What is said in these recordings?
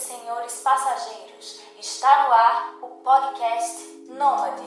senhores passageiros, está no ar o podcast Nômade.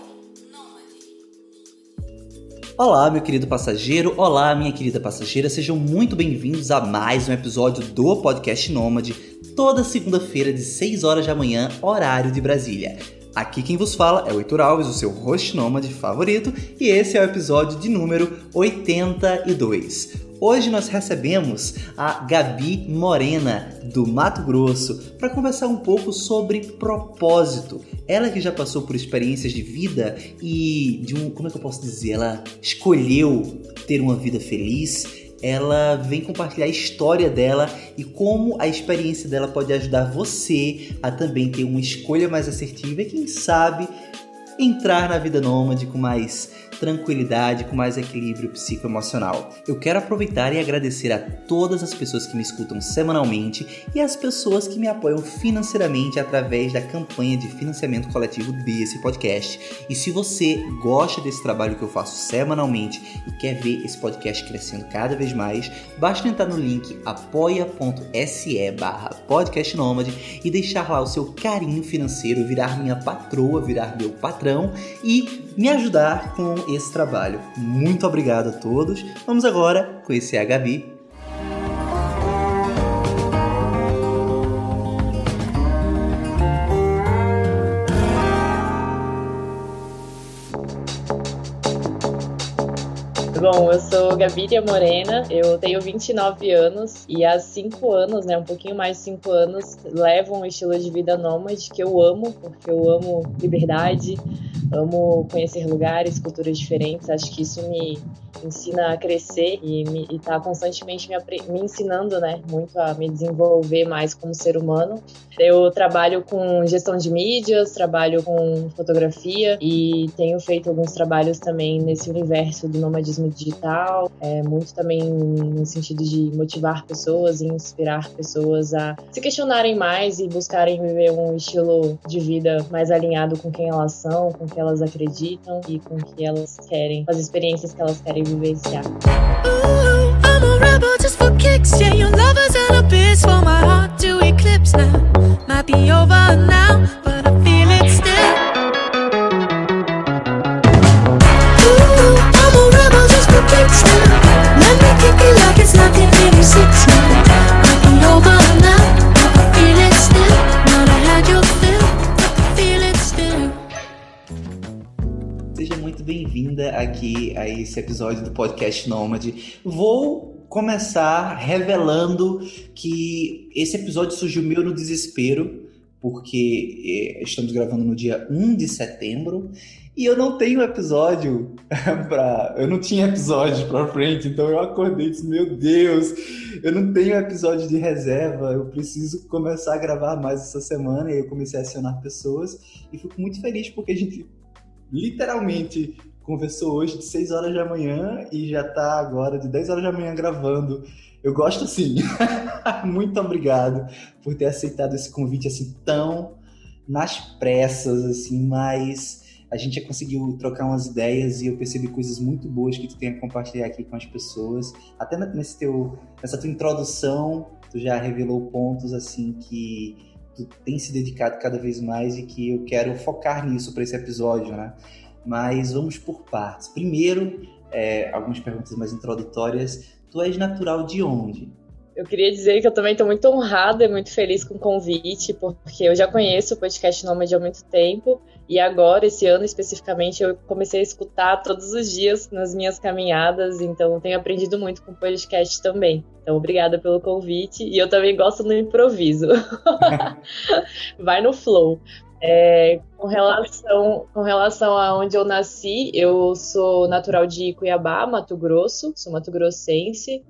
Olá, meu querido passageiro, olá, minha querida passageira, sejam muito bem-vindos a mais um episódio do podcast Nômade, toda segunda-feira de 6 horas da manhã, horário de Brasília. Aqui quem vos fala é o Heitor Alves, o seu host nômade favorito, e esse é o episódio de número 82. Hoje nós recebemos a Gabi Morena, do Mato Grosso, para conversar um pouco sobre propósito. Ela que já passou por experiências de vida e de um, como é que eu posso dizer, ela escolheu ter uma vida feliz. Ela vem compartilhar a história dela e como a experiência dela pode ajudar você a também ter uma escolha mais assertiva e quem sabe entrar na vida nômade com mais tranquilidade, com mais equilíbrio psicoemocional. Eu quero aproveitar e agradecer a todas as pessoas que me escutam semanalmente e as pessoas que me apoiam financeiramente através da campanha de financiamento coletivo desse podcast. E se você gosta desse trabalho que eu faço semanalmente e quer ver esse podcast crescendo cada vez mais, basta entrar no link apoia.se barra e deixar lá o seu carinho financeiro, virar minha patroa, virar meu patrão e me ajudar com esse trabalho. Muito obrigado a todos. Vamos agora conhecer a Gabi. Bom, eu sou Gaviria Morena, eu tenho 29 anos e há 5 anos, né, um pouquinho mais de 5 anos, levo um estilo de vida nômade que eu amo, porque eu amo liberdade, amo conhecer lugares, culturas diferentes. Acho que isso me ensina a crescer e está constantemente me, me, ensinando, né, muito a me desenvolver mais como ser humano. Eu trabalho com gestão de mídias, trabalho com fotografia e tenho feito alguns trabalhos também nesse universo do nomadismo digital, é, muito também no sentido de motivar pessoas e inspirar pessoas a se questionarem mais e buscarem viver um estilo de vida mais alinhado com quem elas são, com quem elas acreditam e com o que elas querem, as experiências que elas querem vivenciar. Ooh, I'm a rebel just for kicks, yeah, your muito bem-vinda aqui a esse episódio do podcast Nômade. Vou começar revelando que esse episódio surgiu meu no desespero, porque eh, estamos gravando no dia 1 de setembro e eu não tenho episódio para. Eu não tinha episódio para frente, então eu acordei e disse: Meu Deus, eu não tenho episódio de reserva, eu preciso começar a gravar mais essa semana. E eu comecei a acionar pessoas e fico muito feliz porque a gente literalmente conversou hoje de 6 horas da manhã e já tá agora de 10 horas da manhã gravando. Eu gosto assim. Muito obrigado por ter aceitado esse convite assim tão nas pressas assim, mas a gente já conseguiu trocar umas ideias e eu percebi coisas muito boas que tu tem a compartilhar aqui com as pessoas. Até nesse teu nessa tua introdução, tu já revelou pontos assim que tu tem se dedicado cada vez mais e que eu quero focar nisso para esse episódio, né? Mas vamos por partes. Primeiro, é, algumas perguntas mais introdutórias. Tu és natural de onde? Eu queria dizer que eu também estou muito honrada e muito feliz com o convite, porque eu já conheço o podcast Nômade há muito tempo e agora, esse ano especificamente, eu comecei a escutar todos os dias nas minhas caminhadas, então tenho aprendido muito com podcast também. Então, obrigada pelo convite e eu também gosto do improviso. Vai no flow. É, com, relação, com relação a onde eu nasci, eu sou natural de Cuiabá, Mato Grosso, sou mato-grossense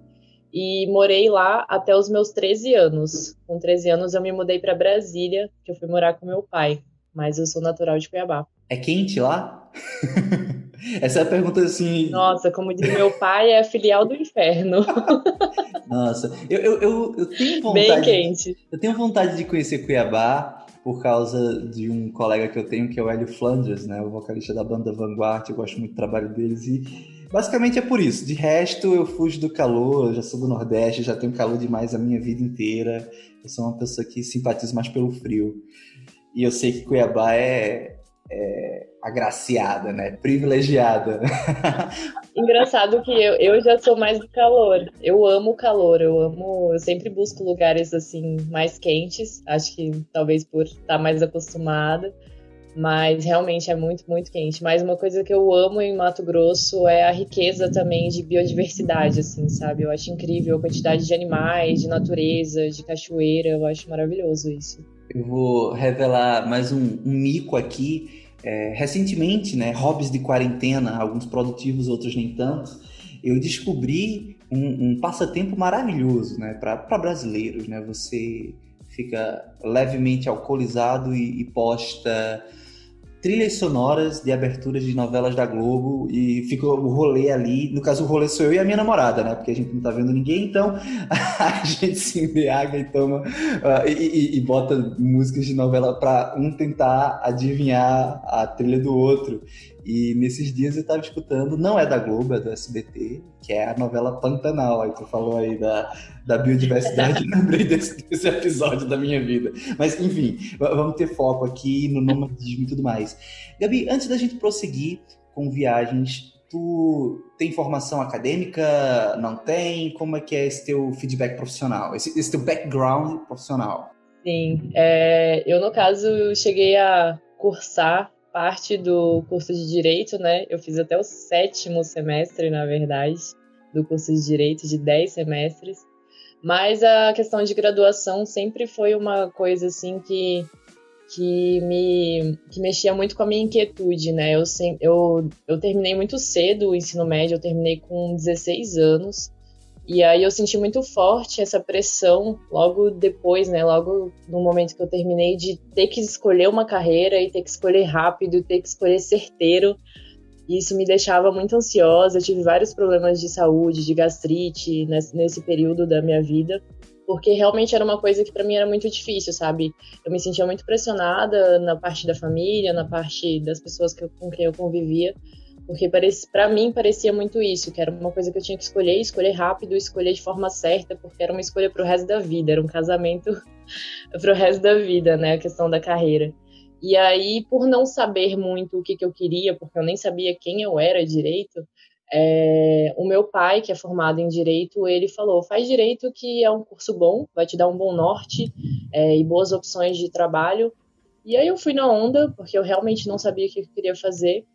e morei lá até os meus 13 anos. Com 13 anos eu me mudei para Brasília, que eu fui morar com meu pai, mas eu sou natural de Cuiabá. É quente lá? Essa é a pergunta assim. Nossa, como diz meu pai, é filial do inferno. Nossa, eu, eu, eu, eu tenho vontade. Bem quente. Eu tenho vontade de conhecer Cuiabá por causa de um colega que eu tenho, que é o Hélio Flanders, né? O vocalista da banda Vanguard. Eu gosto muito do trabalho deles e Basicamente é por isso. De resto, eu fujo do calor, eu já sou do Nordeste, já tenho calor demais a minha vida inteira. Eu sou uma pessoa que simpatiza mais pelo frio. E eu sei que Cuiabá é, é agraciada, né? Privilegiada. Engraçado que eu, eu já sou mais do calor. Eu amo o calor, eu amo. Eu sempre busco lugares assim mais quentes. Acho que talvez por estar mais acostumada mas realmente é muito, muito quente. Mas uma coisa que eu amo em Mato Grosso é a riqueza também de biodiversidade, assim, sabe? Eu acho incrível a quantidade de animais, de natureza, de cachoeira, eu acho maravilhoso isso. Eu vou revelar mais um, um mico aqui. É, recentemente, né, hobbies de quarentena, alguns produtivos, outros nem tanto, eu descobri um, um passatempo maravilhoso, né, para brasileiros, né? Você fica levemente alcoolizado e, e posta trilhas sonoras de aberturas de novelas da Globo e fica o rolê ali. No caso, o rolê sou eu e a minha namorada, né? Porque a gente não tá vendo ninguém, então a gente se embriaga e toma uh, e, e, e, bota músicas de novela para um tentar adivinhar a trilha do outro. E nesses dias eu tava escutando, não é da Globo, é do SBT, que é a novela Pantanal. Aí tu falou aí da, da biodiversidade, lembrei desse, desse, episódio da minha vida. Mas enfim, vamos ter foco aqui no nomadismo e tudo mais. Gabi, antes da gente prosseguir com viagens, tu tem formação acadêmica? Não tem? Como é que é esse teu feedback profissional? Esse, esse teu background profissional? Sim, é, eu no caso cheguei a cursar parte do curso de Direito, né? Eu fiz até o sétimo semestre, na verdade, do curso de Direito, de dez semestres. Mas a questão de graduação sempre foi uma coisa, assim, que, que, me, que mexia muito com a minha inquietude, né? Eu, eu, eu terminei muito cedo o ensino médio, eu terminei com 16 anos. E aí eu senti muito forte essa pressão logo depois, né? Logo no momento que eu terminei de ter que escolher uma carreira e ter que escolher rápido, ter que escolher certeiro. E isso me deixava muito ansiosa. Eu tive vários problemas de saúde, de gastrite nesse, período da minha vida, porque realmente era uma coisa que para mim era muito difícil, sabe? Eu me sentia muito pressionada na parte da família, na parte das pessoas que eu, com quem eu convivia porque para mim parecia muito isso, que era uma coisa que eu tinha que escolher, escolher rápido, escolher de forma certa, porque era uma escolha para o resto da vida, era um casamento para o resto da vida, né, a questão da carreira. E aí, por não saber muito o que, que eu queria, porque eu nem sabia quem eu era direito, é, o meu pai, que é formado em direito, ele falou: faz direito, que é um curso bom, vai te dar um bom norte é, e boas opções de trabalho. E aí eu fui na onda, porque eu realmente não sabia o que eu queria fazer.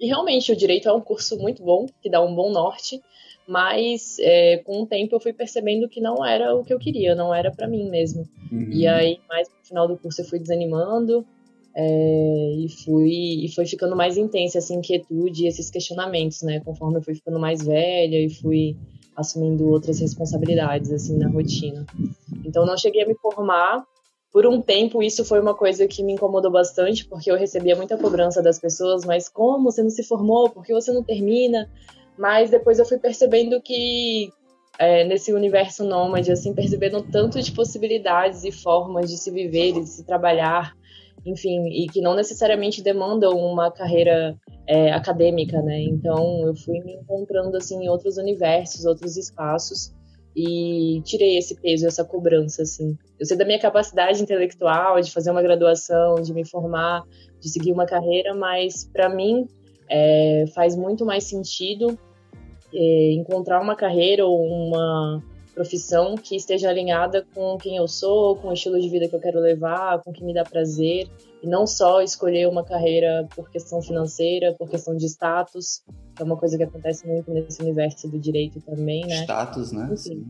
E realmente, o direito é um curso muito bom, que dá um bom norte, mas é, com o tempo eu fui percebendo que não era o que eu queria, não era para mim mesmo. Uhum. E aí, mais no final do curso, eu fui desanimando é, e fui e foi ficando mais intensa essa inquietude e esses questionamentos, né? Conforme eu fui ficando mais velha e fui assumindo outras responsabilidades assim na rotina. Então, não cheguei a me formar por um tempo isso foi uma coisa que me incomodou bastante, porque eu recebia muita cobrança das pessoas, mas como você não se formou? Por que você não termina? Mas depois eu fui percebendo que é, nesse universo nômade, assim, percebendo tanto de possibilidades e formas de se viver, de se trabalhar, enfim, e que não necessariamente demandam uma carreira é, acadêmica, né? Então eu fui me encontrando assim em outros universos, outros espaços e tirei esse peso, essa cobrança, assim. Eu sei da minha capacidade intelectual de fazer uma graduação, de me formar, de seguir uma carreira, mas para mim é, faz muito mais sentido é, encontrar uma carreira ou uma profissão que esteja alinhada com quem eu sou, com o estilo de vida que eu quero levar, com o que me dá prazer, e não só escolher uma carreira por questão financeira, por questão de status, que é uma coisa que acontece muito nesse universo do direito também, né? Status, né? Sim.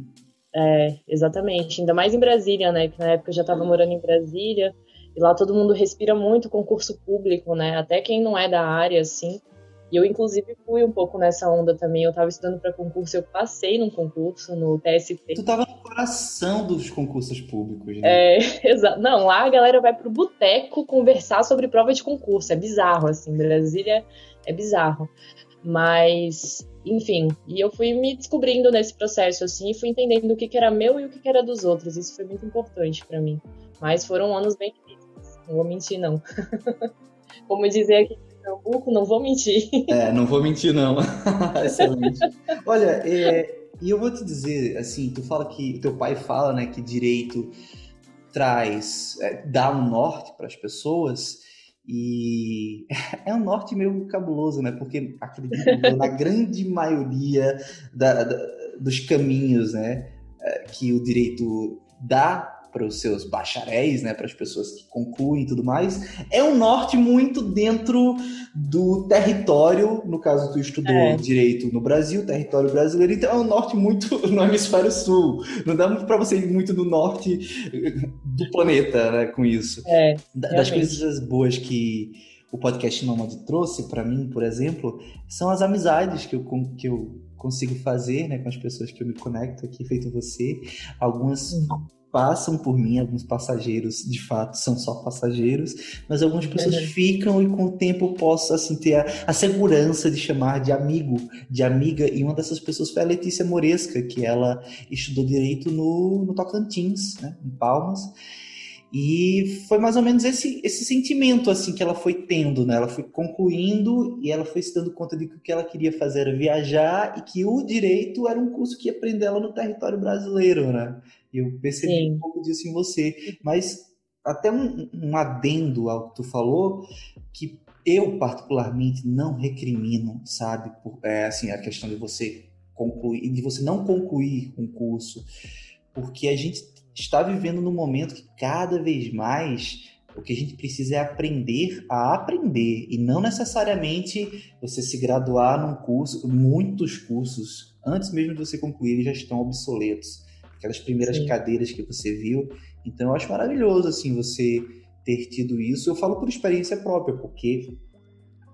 É, exatamente. Ainda mais em Brasília, né? Que na época eu já estava morando em Brasília, e lá todo mundo respira muito concurso público, né? Até quem não é da área, assim. E eu, inclusive, fui um pouco nessa onda também. Eu estava estudando para concurso, eu passei num concurso no TST. Tu estava no coração dos concursos públicos, né? É, exato. Não, lá a galera vai pro boteco conversar sobre prova de concurso. É bizarro, assim. Brasília é bizarro. Mas, enfim, e eu fui me descobrindo nesse processo, assim, e fui entendendo o que, que era meu e o que, que era dos outros. Isso foi muito importante para mim. Mas foram anos bem difíceis. Não vou mentir, não. Como dizer aqui Pernambuco, não vou mentir. É, não vou mentir, não. Excelente. Olha, é, e eu vou te dizer, assim, tu fala que, teu pai fala, né, que direito traz, é, dá um norte para as pessoas, e é um norte meio cabuloso, né, porque acredito na grande maioria da, da, dos caminhos, né, é, que o direito dá para os seus bacharéis, né, para as pessoas que concluem e tudo mais, é um norte muito dentro do território, no caso tu estudou é. direito no Brasil, território brasileiro, então é um norte muito no hemisfério sul. Não dá para você ir muito no norte do planeta, né, com isso. É, das coisas boas que o podcast Nomad trouxe para mim, por exemplo, são as amizades que eu, que eu consigo fazer né, com as pessoas que eu me conecto aqui, feito você. Algumas passam por mim, alguns passageiros de fato são só passageiros, mas algumas pessoas uhum. ficam e com o tempo eu posso assim ter a, a, segurança de chamar de amigo, de amiga, e uma dessas pessoas foi a Letícia Moresca, que ela estudou direito no, no Tocantins, né, em Palmas. E foi mais ou menos esse, esse sentimento assim que ela foi tendo, né? Ela foi concluindo e ela foi se dando conta de que o que ela queria fazer era viajar e que o direito era um curso que ia prender ela no território brasileiro, né? Eu percebi Sim. um pouco disso em você. Mas até um, um adendo ao que tu falou, que eu particularmente não recrimino, sabe? Por, é, assim, a questão de você concluir, de você não concluir um curso, porque a gente está vivendo num momento que cada vez mais o que a gente precisa é aprender a aprender e não necessariamente você se graduar num curso. Muitos cursos, antes mesmo de você concluir, já estão obsoletos aquelas primeiras Sim. cadeiras que você viu. Então eu acho maravilhoso assim você ter tido isso. Eu falo por experiência própria, porque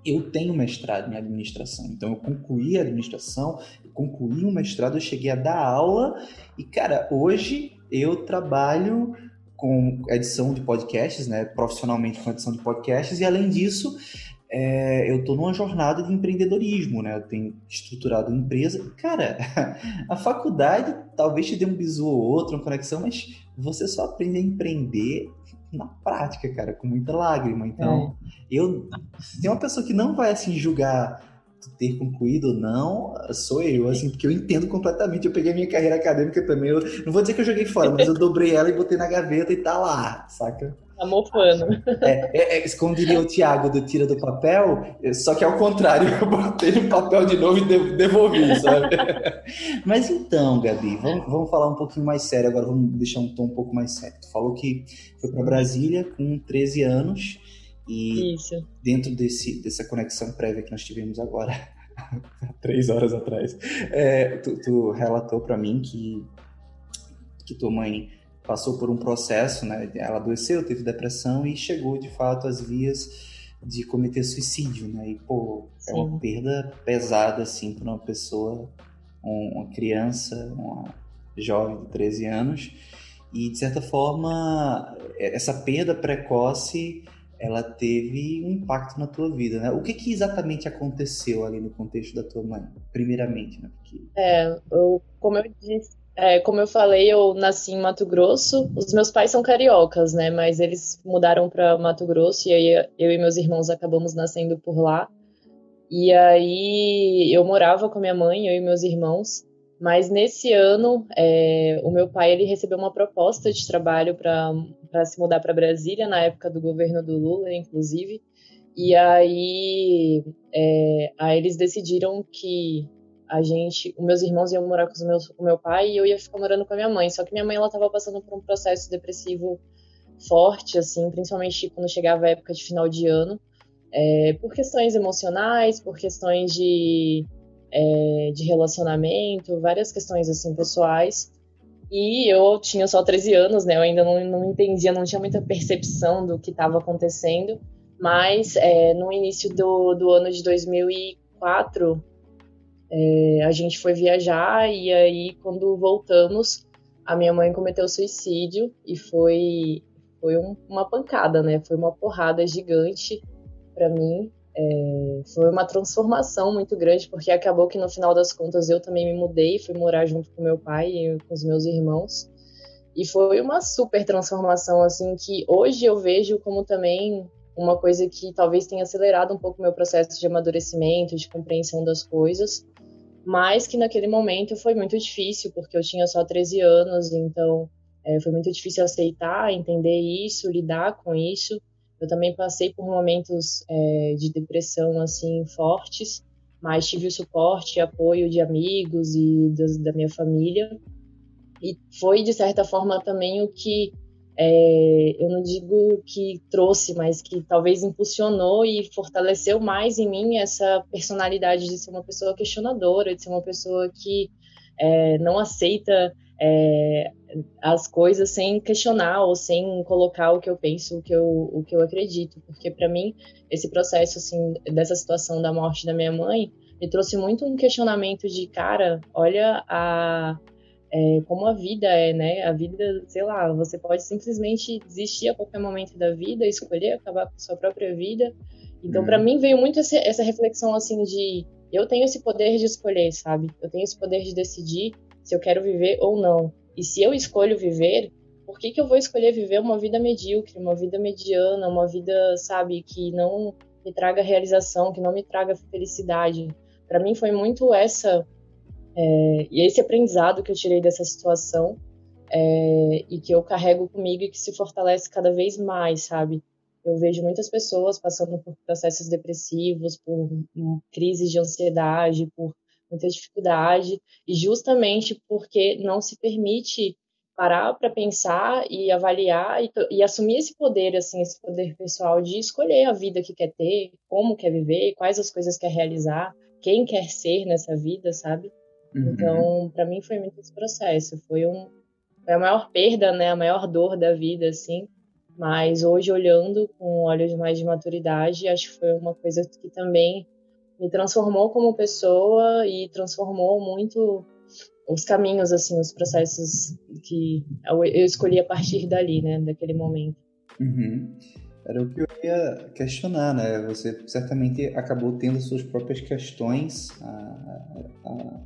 eu tenho mestrado em administração. Então eu concluí a administração, eu concluí um mestrado, eu cheguei a dar aula e cara, hoje eu trabalho com edição de podcasts, né, profissionalmente com edição de podcasts e além disso, é, eu estou numa jornada de empreendedorismo, né? Eu tenho estruturado uma empresa. Cara, a faculdade talvez te dê um bisu ou outro, uma conexão, mas você só aprende a empreender na prática, cara, com muita lágrima. Então, é. eu tem uma pessoa que não vai assim julgar ter concluído ou não, sou eu, assim, porque eu entendo completamente. Eu peguei minha carreira acadêmica também. Eu, não vou dizer que eu joguei fora, mas eu dobrei ela e botei na gaveta e tá lá, saca? Tá mofando. É, é, é, como diria o Thiago do Tira do Papel, só que ao contrário, eu botei no papel de novo e devolvi, sabe? Mas então, Gabi, vamos, vamos falar um pouquinho mais sério agora, vamos deixar um tom um pouco mais sério. Tu falou que foi para Brasília com 13 anos e Isso. dentro desse, dessa conexão prévia que nós tivemos agora, três horas atrás, é, tu, tu relatou para mim que, que tua mãe passou por um processo, né? Ela adoeceu, teve depressão e chegou de fato às vias de cometer suicídio, né? E pô, Sim. é uma perda pesada assim para uma pessoa, uma criança, uma jovem de 13 anos. E de certa forma, essa perda precoce ela teve um impacto na tua vida, né? O que, que exatamente aconteceu ali no contexto da tua mãe, primeiramente, né? Porque... É, eu, como eu disse, é, como eu falei, eu nasci em Mato Grosso. Os meus pais são cariocas, né? Mas eles mudaram para Mato Grosso e aí eu e meus irmãos acabamos nascendo por lá. E aí eu morava com minha mãe, eu e meus irmãos. Mas nesse ano, é, o meu pai ele recebeu uma proposta de trabalho para se mudar para Brasília, na época do governo do Lula, inclusive. E aí, é, aí eles decidiram que a gente, os meus irmãos iam morar com, os meus, com meu pai e eu ia ficar morando com a minha mãe. Só que minha mãe ela estava passando por um processo depressivo forte, assim, principalmente quando chegava a época de final de ano, é, por questões emocionais, por questões de, é, de relacionamento, várias questões assim pessoais. E eu tinha só 13 anos, né? Eu ainda não, não entendia, não tinha muita percepção do que estava acontecendo. Mas é, no início do, do ano de 2004, é, a gente foi viajar e aí quando voltamos, a minha mãe cometeu suicídio e foi foi um, uma pancada, né? Foi uma porrada gigante para mim. É, foi uma transformação muito grande porque acabou que no final das contas eu também me mudei, fui morar junto com meu pai e com os meus irmãos. E foi uma super transformação assim que hoje eu vejo como também uma coisa que talvez tenha acelerado um pouco meu processo de amadurecimento, de compreensão das coisas, mas que naquele momento foi muito difícil, porque eu tinha só 13 anos, então é, foi muito difícil aceitar, entender isso, lidar com isso. Eu também passei por momentos é, de depressão assim fortes, mas tive o suporte e apoio de amigos e das, da minha família. E foi, de certa forma, também o que é, eu não digo que trouxe, mas que talvez impulsionou e fortaleceu mais em mim essa personalidade de ser uma pessoa questionadora, de ser uma pessoa que é, não aceita é, as coisas sem questionar ou sem colocar o que eu penso, o que eu, o que eu acredito, porque para mim esse processo assim dessa situação da morte da minha mãe me trouxe muito um questionamento de cara, olha a é, como a vida é, né? A vida, sei lá, você pode simplesmente desistir a qualquer momento da vida, escolher acabar com sua própria vida. Então, uhum. para mim veio muito essa, essa reflexão assim de eu tenho esse poder de escolher, sabe? Eu tenho esse poder de decidir se eu quero viver ou não. E se eu escolho viver, por que, que eu vou escolher viver uma vida medíocre, uma vida mediana, uma vida, sabe, que não me traga realização, que não me traga felicidade? Para mim foi muito essa é, e esse aprendizado que eu tirei dessa situação é, e que eu carrego comigo e que se fortalece cada vez mais, sabe? Eu vejo muitas pessoas passando por processos depressivos, por um, crises de ansiedade, por muita dificuldade, e justamente porque não se permite parar para pensar e avaliar e, e, assumir esse poder, assim, esse poder pessoal de escolher a vida que quer ter, como quer viver, quais as coisas quer realizar, quem quer ser nessa vida, sabe? Uhum. Então, para mim foi muito esse processo. Foi, um, foi a maior perda, né? A maior dor da vida, assim. Mas hoje, olhando com olhos mais de maturidade, acho que foi uma coisa que também me transformou como pessoa e transformou muito os caminhos, assim, os processos que eu escolhi a partir dali, né? Daquele momento. Uhum. Era o que eu ia questionar, né? Você certamente acabou tendo suas próprias questões a, a,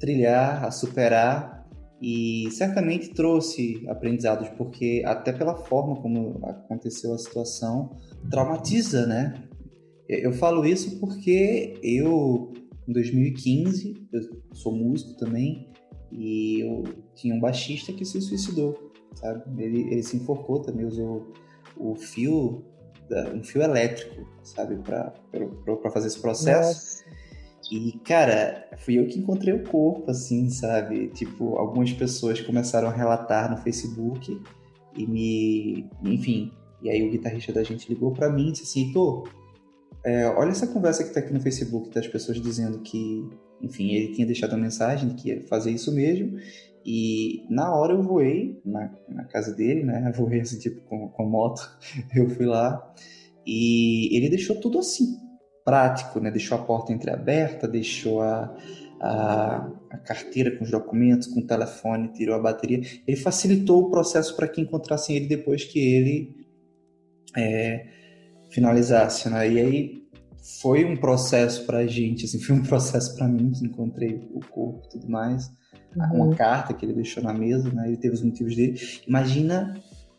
trilhar, a superar e certamente trouxe aprendizados, porque até pela forma como aconteceu a situação, traumatiza, né? Eu falo isso porque eu, em 2015, eu sou músico também, e eu tinha um baixista que se suicidou, sabe? Ele, ele se enforcou também, usou o fio, um fio elétrico, sabe, para fazer esse processo. Nossa. E, cara, fui eu que encontrei o corpo, assim, sabe? Tipo, algumas pessoas começaram a relatar no Facebook e me. Enfim. E aí o guitarrista da gente ligou para mim e disse assim: Tô, é, olha essa conversa que tá aqui no Facebook das pessoas dizendo que, enfim, ele tinha deixado uma mensagem que ia fazer isso mesmo. E na hora eu voei na, na casa dele, né? Eu voei assim, tipo, com, com moto. Eu fui lá e ele deixou tudo assim prático, né? deixou a porta entreaberta, deixou a, a, a, carteira com os documentos, com o telefone, tirou a bateria. Ele facilitou o processo para que encontrassem ele depois que ele é, finalizasse. Né? E aí foi um processo para a gente, assim, foi um processo para mim que encontrei o corpo e tudo mais. Uhum. Uma carta que ele deixou na mesa, né? ele teve os motivos dele. Imagina.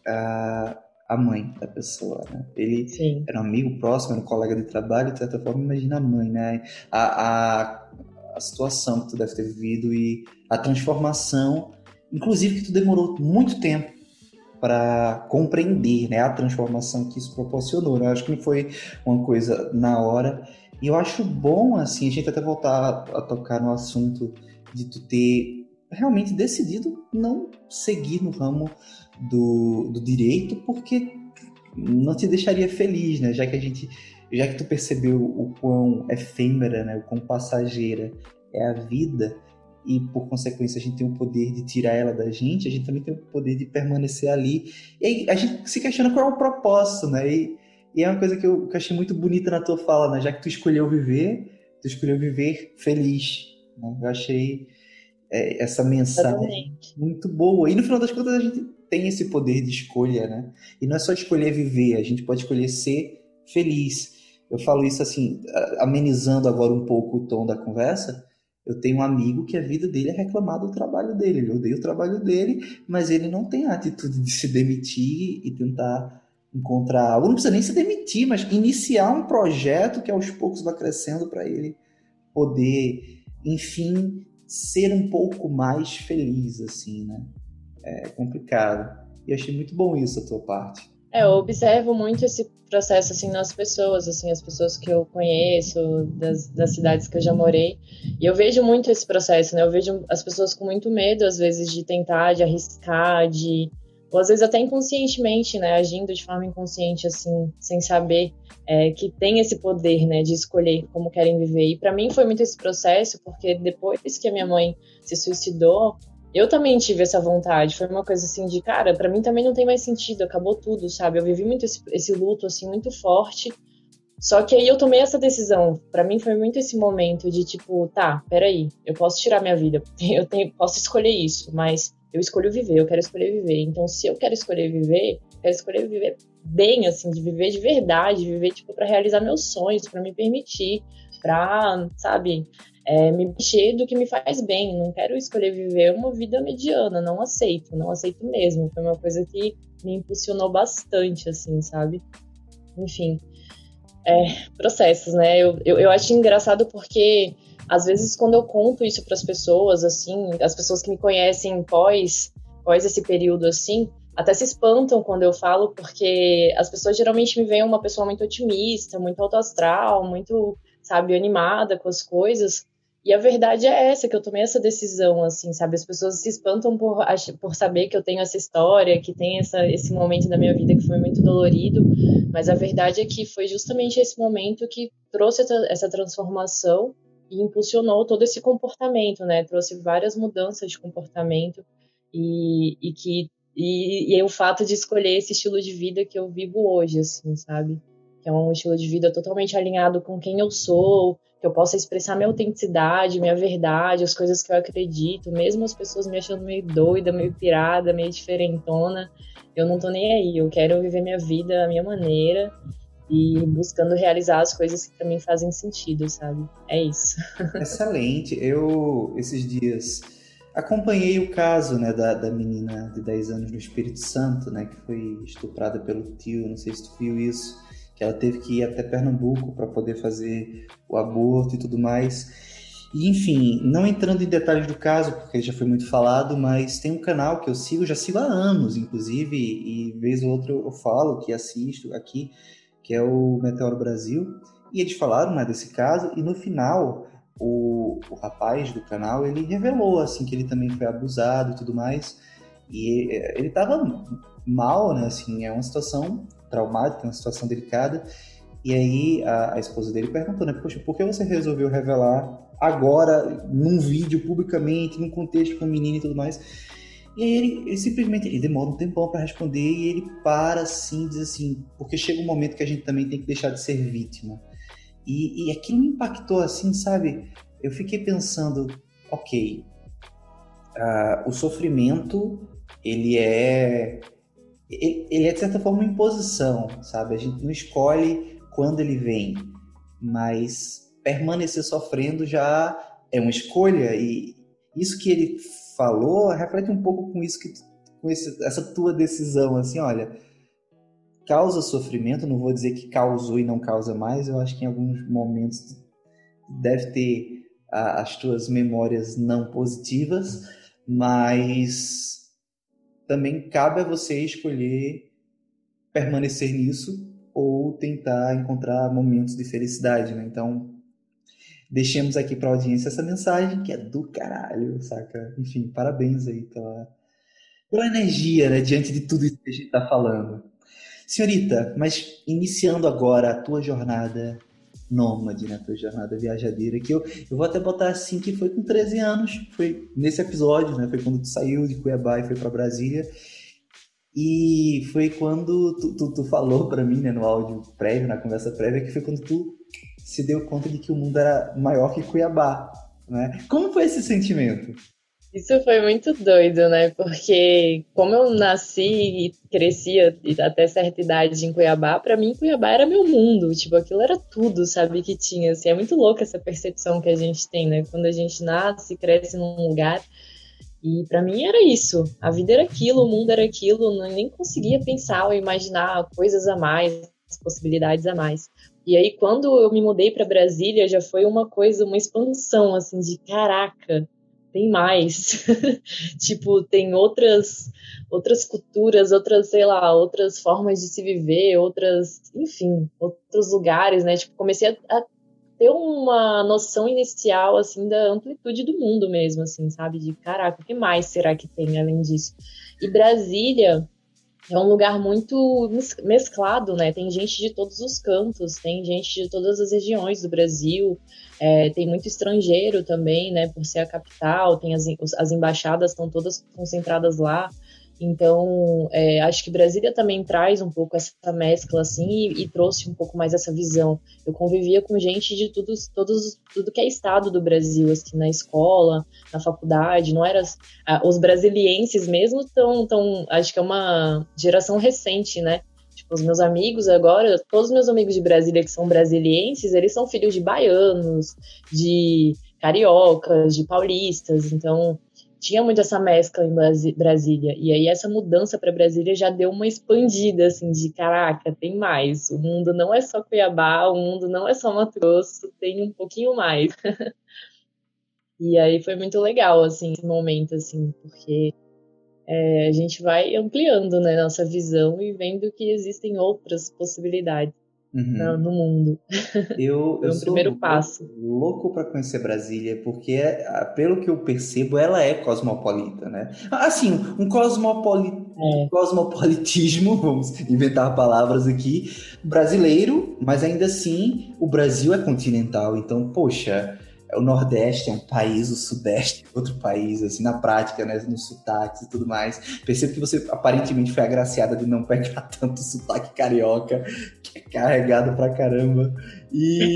Uh, a mãe da pessoa, né? Ele Sim. era um amigo próximo, era um colega de trabalho, de certa forma, imagina a mãe, né? A, a, a situação que tu deve ter vivido e a transformação, inclusive que tu demorou muito tempo para compreender, né? A transformação que isso proporcionou. Né? Eu acho que não foi uma coisa na hora. E eu acho bom, assim, a gente até voltar a, a tocar no assunto de tu ter realmente decidido não seguir no ramo do, do direito porque não te deixaria feliz, né? Já que a gente, já que tu percebeu o quão efêmera, né? O quão passageira é a vida e por consequência a gente tem o poder de tirar ela da gente, a gente também tem o poder de permanecer ali. E aí a gente se questiona qual é o propósito, né? E, e é uma coisa que eu, que eu achei muito bonita na tua fala, né? Já que tu escolheu viver, tu escolheu viver feliz. Né? Eu achei é, essa mensagem muito boa. E no final das contas a gente tem esse poder de escolha, né? E não é só escolher viver, a gente pode escolher ser feliz. Eu falo isso assim, amenizando agora um pouco o tom da conversa. Eu tenho um amigo que a vida dele é reclamar do trabalho dele. Ele odeia o trabalho dele, mas ele não tem a atitude de se demitir e tentar encontrar algo. Não precisa nem se demitir, mas iniciar um projeto que aos poucos vai crescendo para ele poder, enfim, ser um pouco mais feliz, assim, né? É complicado. E achei muito bom isso a tua parte. É, eu observo muito esse processo assim nas pessoas, assim, as pessoas que eu conheço, das, das cidades que eu já morei. E eu vejo muito esse processo, né? Eu vejo as pessoas com muito medo, às vezes, de tentar, de arriscar, de. Ou às vezes até inconscientemente, né? Agindo de forma inconsciente, assim, sem saber é, que tem esse poder, né? De escolher como querem viver. E para mim foi muito esse processo, porque depois que a minha mãe se suicidou, eu também tive essa vontade. Foi uma coisa assim de, cara, para mim também não tem mais sentido, acabou tudo, sabe? Eu vivi muito esse, esse luto, assim, muito forte. Só que aí eu tomei essa decisão. Para mim foi muito esse momento de tipo, tá, peraí, eu posso tirar minha vida, eu tenho, posso escolher isso, mas eu escolho viver, eu quero escolher viver. Então, se eu quero escolher viver, quero escolher viver bem, assim, de viver de verdade, viver, tipo, para realizar meus sonhos, para me permitir, pra, sabe, é, me mexer do que me faz bem. Não quero escolher viver uma vida mediana, não aceito, não aceito mesmo. Foi uma coisa que me impulsionou bastante, assim, sabe? Enfim, é, processos, né? Eu, eu, eu acho engraçado porque às vezes quando eu conto isso para as pessoas, assim, as pessoas que me conhecem pós, pós esse período, assim, até se espantam quando eu falo, porque as pessoas geralmente me veem uma pessoa muito otimista, muito autoastral, muito, sabe, animada com as coisas. E a verdade é essa, que eu tomei essa decisão, assim, sabe? As pessoas se espantam por, por saber que eu tenho essa história, que tem essa, esse momento da minha vida que foi muito dolorido, mas a verdade é que foi justamente esse momento que trouxe essa transformação e impulsionou todo esse comportamento, né? Trouxe várias mudanças de comportamento e, e que e, e o fato de escolher esse estilo de vida que eu vivo hoje, assim, sabe? Que é um estilo de vida totalmente alinhado com quem eu sou, que eu possa expressar minha autenticidade, minha verdade, as coisas que eu acredito, mesmo as pessoas me achando meio doida, meio pirada, meio diferentona, eu não tô nem aí, eu quero viver minha vida da minha maneira e buscando realizar as coisas que mim fazem sentido, sabe? É isso. Excelente. Eu esses dias acompanhei o caso, né, da, da menina de 10 anos no Espírito Santo, né, que foi estuprada pelo tio, não sei se tu viu isso que ela teve que ir até Pernambuco para poder fazer o aborto e tudo mais. E, enfim, não entrando em detalhes do caso, porque já foi muito falado, mas tem um canal que eu sigo, já sigo há anos, inclusive, e vez ou outra eu falo que assisto aqui, que é o Meteoro Brasil, e eles falaram né, desse caso, e no final o, o rapaz do canal, ele revelou, assim, que ele também foi abusado e tudo mais, e ele estava mal, né, assim, é uma situação traumática, uma situação delicada. E aí a, a, esposa dele perguntou, né? Poxa, por que você resolveu revelar agora, num vídeo, publicamente, num contexto com a menina e tudo mais? E aí ele, ele simplesmente ele demora um tempão para responder e ele para assim, diz assim, porque chega um momento que a gente também tem que deixar de ser vítima. E, e aquilo me impactou assim, sabe? Eu fiquei pensando, ok, uh, o sofrimento ele é ele é de certa forma uma imposição, sabe? A gente não escolhe quando ele vem, mas permanecer sofrendo já é uma escolha e isso que ele falou reflete um pouco com isso que com esse, essa tua decisão assim, olha, causa sofrimento, não vou dizer que causou e não causa mais, eu acho que em alguns momentos deve ter a, as tuas memórias não positivas, mas também cabe a você escolher permanecer nisso ou tentar encontrar momentos de felicidade, né? Então, deixemos aqui para a audiência essa mensagem que é do caralho, saca? Enfim, parabéns aí pela, pela energia, né, diante de tudo isso que a gente está falando. Senhorita, mas iniciando agora a tua jornada nômade, né? Tua jornada viajadeira, que eu, eu vou até botar assim que foi com 13 anos, foi nesse episódio, né? Foi quando tu saiu de Cuiabá e foi para Brasília. E foi quando tu, tu, tu falou para mim, né, no áudio prévio, na conversa prévia, que foi quando tu se deu conta de que o mundo era maior que Cuiabá, né? Como foi esse sentimento? Isso foi muito doido, né? Porque como eu nasci e crescia até certa idade em Cuiabá, para mim Cuiabá era meu mundo, tipo, aquilo era tudo, sabe, que tinha, assim, é muito louca essa percepção que a gente tem, né? Quando a gente nasce, cresce num lugar E para mim era isso. A vida era aquilo, o mundo era aquilo, não, nem conseguia pensar ou imaginar coisas a mais, possibilidades a mais. E aí quando eu me mudei para Brasília, já foi uma coisa, uma expansão assim de caraca, tem mais. tipo, tem outras outras culturas, outras, sei lá, outras formas de se viver, outras, enfim, outros lugares, né? Tipo, comecei a, a ter uma noção inicial, assim, da amplitude do mundo mesmo, assim, sabe? De, caraca, o que mais será que tem além disso? E Brasília é um lugar muito mesclado, né? Tem gente de todos os cantos, tem gente de todas as regiões do Brasil, é, tem muito estrangeiro também, né? Por ser a capital, tem as, as embaixadas estão todas concentradas lá. Então, é, acho que Brasília também traz um pouco essa mescla, assim, e, e, trouxe um pouco mais essa visão. Eu convivia com gente de tudo, todos, tudo que é estado do Brasil, assim, na escola, na faculdade, não era... os brasilienses mesmo estão, tão, acho que é uma geração recente, né? Tipo, os meus amigos agora, todos os meus amigos de Brasília que são brasilienses, eles são filhos de baianos, de cariocas, de paulistas, então tinha muito essa mescla em Brasília. E aí essa mudança para Brasília já deu uma expandida, assim, de caraca, tem mais. O mundo não é só Cuiabá, o mundo não é só Mato Grosso, tem um pouquinho mais. e aí foi muito legal, assim, esse momento, assim, porque é, a gente vai ampliando, né, nossa visão e vendo que existem outras possibilidades uhum. no mundo. Eu, Foi um primeiro passo. Louco para conhecer Brasília, porque pelo que eu percebo, ela é cosmopolita, né? Assim, um cosmopoli... é. cosmopolitismo, vamos inventar palavras aqui, brasileiro, mas ainda assim o Brasil é continental, então, poxa, o Nordeste é um país, o Sudeste é outro país, assim, na prática, né, nos sotaques e tudo mais. Percebo que você aparentemente foi agraciada de não pegar tanto sotaque carioca, que é carregado pra caramba. E,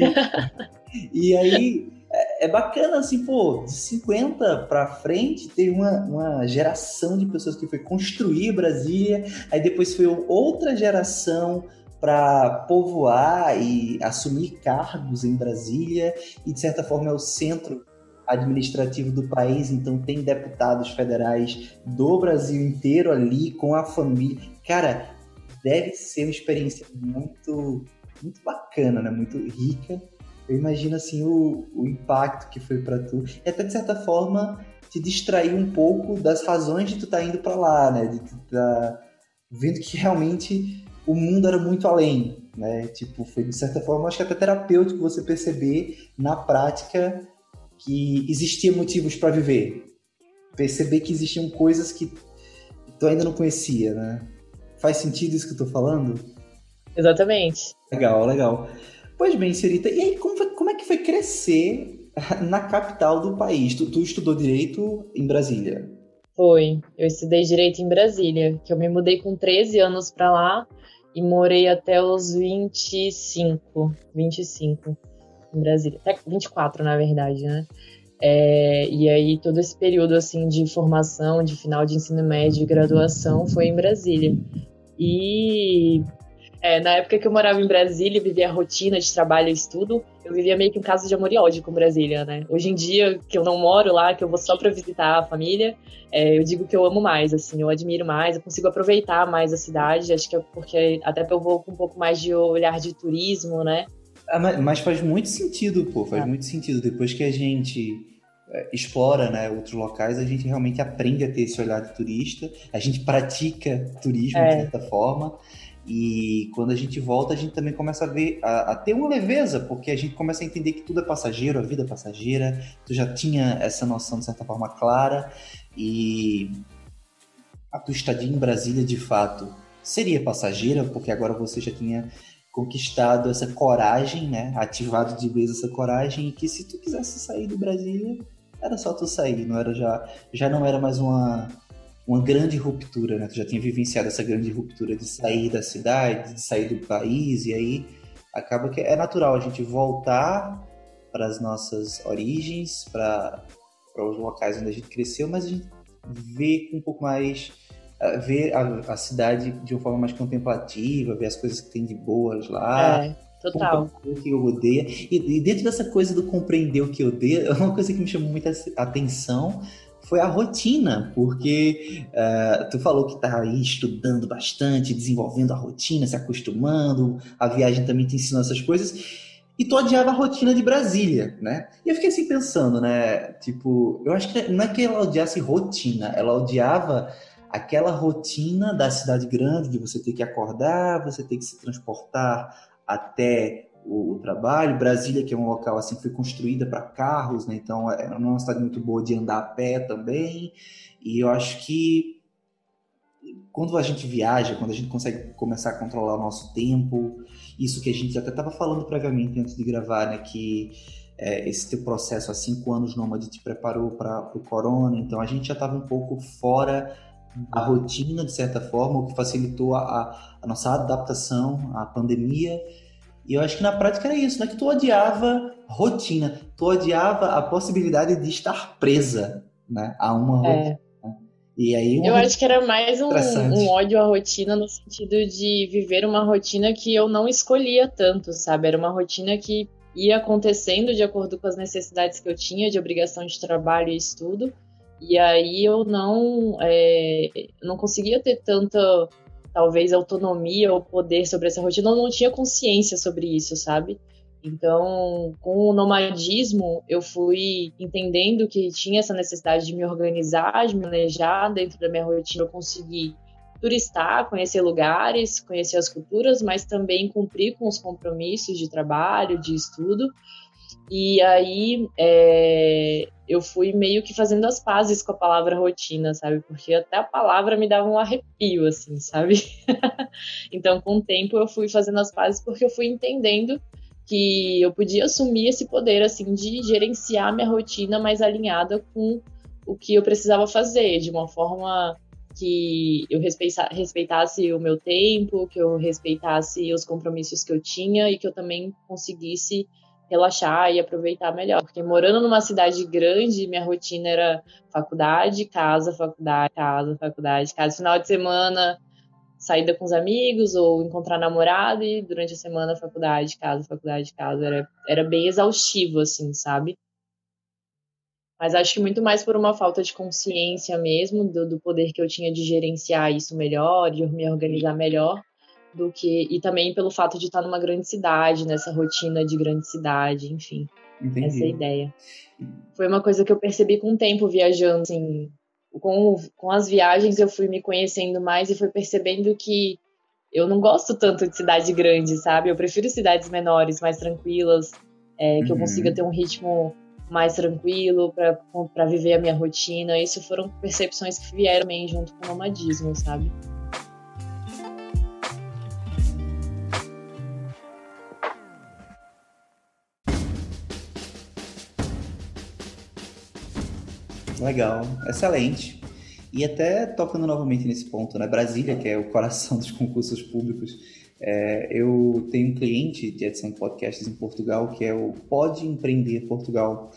e aí, é, é bacana, assim, pô, de 50 pra frente, teve uma, uma geração de pessoas que foi construir Brasília, aí depois foi outra geração para povoar e assumir cargos em Brasília e de certa forma é o centro administrativo do país, então tem deputados federais do Brasil inteiro ali com a família. Cara, deve ser uma experiência muito muito bacana, né? Muito rica. Eu imagino assim o, o impacto que foi para tu e até de certa forma te distrair um pouco das razões de tu estar tá indo para lá, né? De tu tá vendo que realmente o mundo era muito além, né? Tipo, foi de certa forma, acho que até terapêutico você perceber na prática que existia motivos para viver. Perceber que existiam coisas que tu ainda não conhecia, né? Faz sentido isso que eu tô falando? Exatamente. Legal, legal. Pois bem, senhorita, e aí como, foi, como é que foi crescer na capital do país? Tu, tu estudou direito em Brasília? Foi. Eu estudei direito em Brasília, que eu me mudei com 13 anos para lá e morei até os 25, 25 em Brasília, até 24 na verdade, né? É, e aí todo esse período assim de formação, de final de ensino médio e graduação foi em Brasília. E é, na época que eu morava em Brasília, vivia a rotina de trabalho e estudo, eu vivia meio que um caso de amor e ódio com Brasília, né? Hoje em dia, que eu não moro lá, que eu vou só para visitar a família, é, eu digo que eu amo mais, assim, eu admiro mais, eu consigo aproveitar mais a cidade, acho que é porque até eu vou com um pouco mais de olhar de turismo, né? Ah, mas faz muito sentido, pô, faz é. muito sentido. Depois que a gente é, explora né, outros locais, a gente realmente aprende a ter esse olhar de turista, a gente pratica turismo é. de certa forma. E quando a gente volta, a gente também começa a ver, a, a, ter uma leveza, porque a gente começa a entender que tudo é passageiro, a vida é passageira. Tu já tinha essa noção de certa forma clara e a tua estadia em Brasília, de fato, seria passageira, porque agora você já tinha conquistado essa coragem, né? Ativado de vez essa coragem e que se tu quisesse sair do Brasília, era só tu sair, não era já já não era mais uma uma grande ruptura, né? Tu já tinha vivenciado essa grande ruptura de sair da cidade, de sair do país, e aí acaba que é natural a gente voltar para as nossas origens, para os locais onde a gente cresceu, mas a gente vê um pouco mais uh, ver a, a, cidade de uma forma mais contemplativa, ver as coisas que tem de boas lá. É, total. O que eu odeio. E, e, dentro dessa coisa do compreender o que eu odeio, é uma coisa que me chamou muita atenção foi a rotina, porque uh, tu falou que tá aí estudando bastante, desenvolvendo a rotina, se acostumando, a viagem também te ensinou essas coisas, e tu odiava a rotina de Brasília, né? E eu fiquei assim pensando, né? Tipo, eu acho que não é que ela odiasse rotina, ela odiava aquela rotina da cidade grande, de você ter que acordar, você ter que se transportar até o, o trabalho. Brasília, que é um local assim, foi construída para carros, né? Então é, é uma cidade muito boa de andar a pé também. E eu acho que quando a gente viaja, quando a gente consegue começar a controlar o nosso tempo, isso que a gente até estava falando previamente antes de gravar, né? Que é, esse teu processo há cinco anos nômade te preparou para o corona, então a gente já estava um pouco fora a rotina, de certa forma, o que facilitou a, a, nossa adaptação à pandemia. E eu acho que na prática era isso, né? Que tu odiava rotina, tu odiava a possibilidade de estar presa né, a uma é. rotina. E aí, eu acho que era mais um, um, ódio à rotina no sentido de viver uma rotina que eu não escolhia tanto, sabe? Era uma rotina que ia acontecendo de acordo com as necessidades que eu tinha de obrigação de trabalho e estudo. E aí eu não, é, não conseguia ter tanta, talvez, autonomia ou poder sobre essa rotina, eu não tinha consciência sobre isso, sabe? Então, com o nomadismo, eu fui entendendo que tinha essa necessidade de me organizar, de me planejar dentro da minha rotina, eu consegui turistar, conhecer lugares, conhecer as culturas, mas também cumprir com os compromissos de trabalho, de estudo. E aí é, eu fui meio que fazendo as pazes com a palavra rotina, sabe? Porque até a palavra me dava um arrepio, assim, sabe? então, com o tempo, eu fui fazendo as pazes porque eu fui entendendo que eu podia assumir esse poder, assim, de gerenciar minha rotina mais alinhada com o que eu precisava fazer, de uma forma que eu respeitasse o meu tempo, que eu respeitasse os compromissos que eu tinha e que eu também conseguisse relaxar e aproveitar melhor. Porque morando numa cidade grande, minha rotina era faculdade, casa, faculdade, casa, faculdade, casa. Final de semana, saída com os amigos ou encontrar namorado e durante a semana, faculdade, casa, faculdade, casa. Era, era bem exaustivo, assim, sabe? Mas acho que muito mais por uma falta de consciência mesmo do, do poder que eu tinha de gerenciar isso melhor, de me organizar melhor do que e também pelo fato de estar numa grande cidade, nessa rotina de grande cidade, enfim. Entendi. Essa é ideia. Foi uma coisa que eu percebi com o tempo viajando, assim, com, com as viagens eu fui me conhecendo mais e fui percebendo que eu não gosto tanto de cidade grande, sabe? Eu prefiro cidades menores, mais tranquilas, é, que uhum. eu consiga ter um ritmo mais tranquilo para viver a minha rotina. Isso foram percepções que vieram também junto com o nomadismo, sabe? Legal, excelente. E até tocando novamente nesse ponto, né? Brasília, que é o coração dos concursos públicos, é, eu tenho um cliente de edição de podcasts em Portugal que é o Pode Empreender Portugal.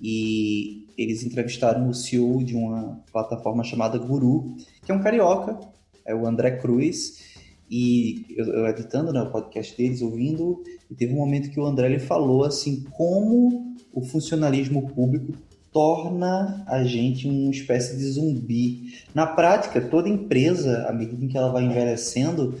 E eles entrevistaram o CEO de uma plataforma chamada Guru, que é um carioca, é o André Cruz. E eu, eu editando né, o podcast deles, ouvindo, e teve um momento que o André ele falou assim como o funcionalismo público torna a gente uma espécie de zumbi. Na prática, toda empresa, à medida em que ela vai envelhecendo,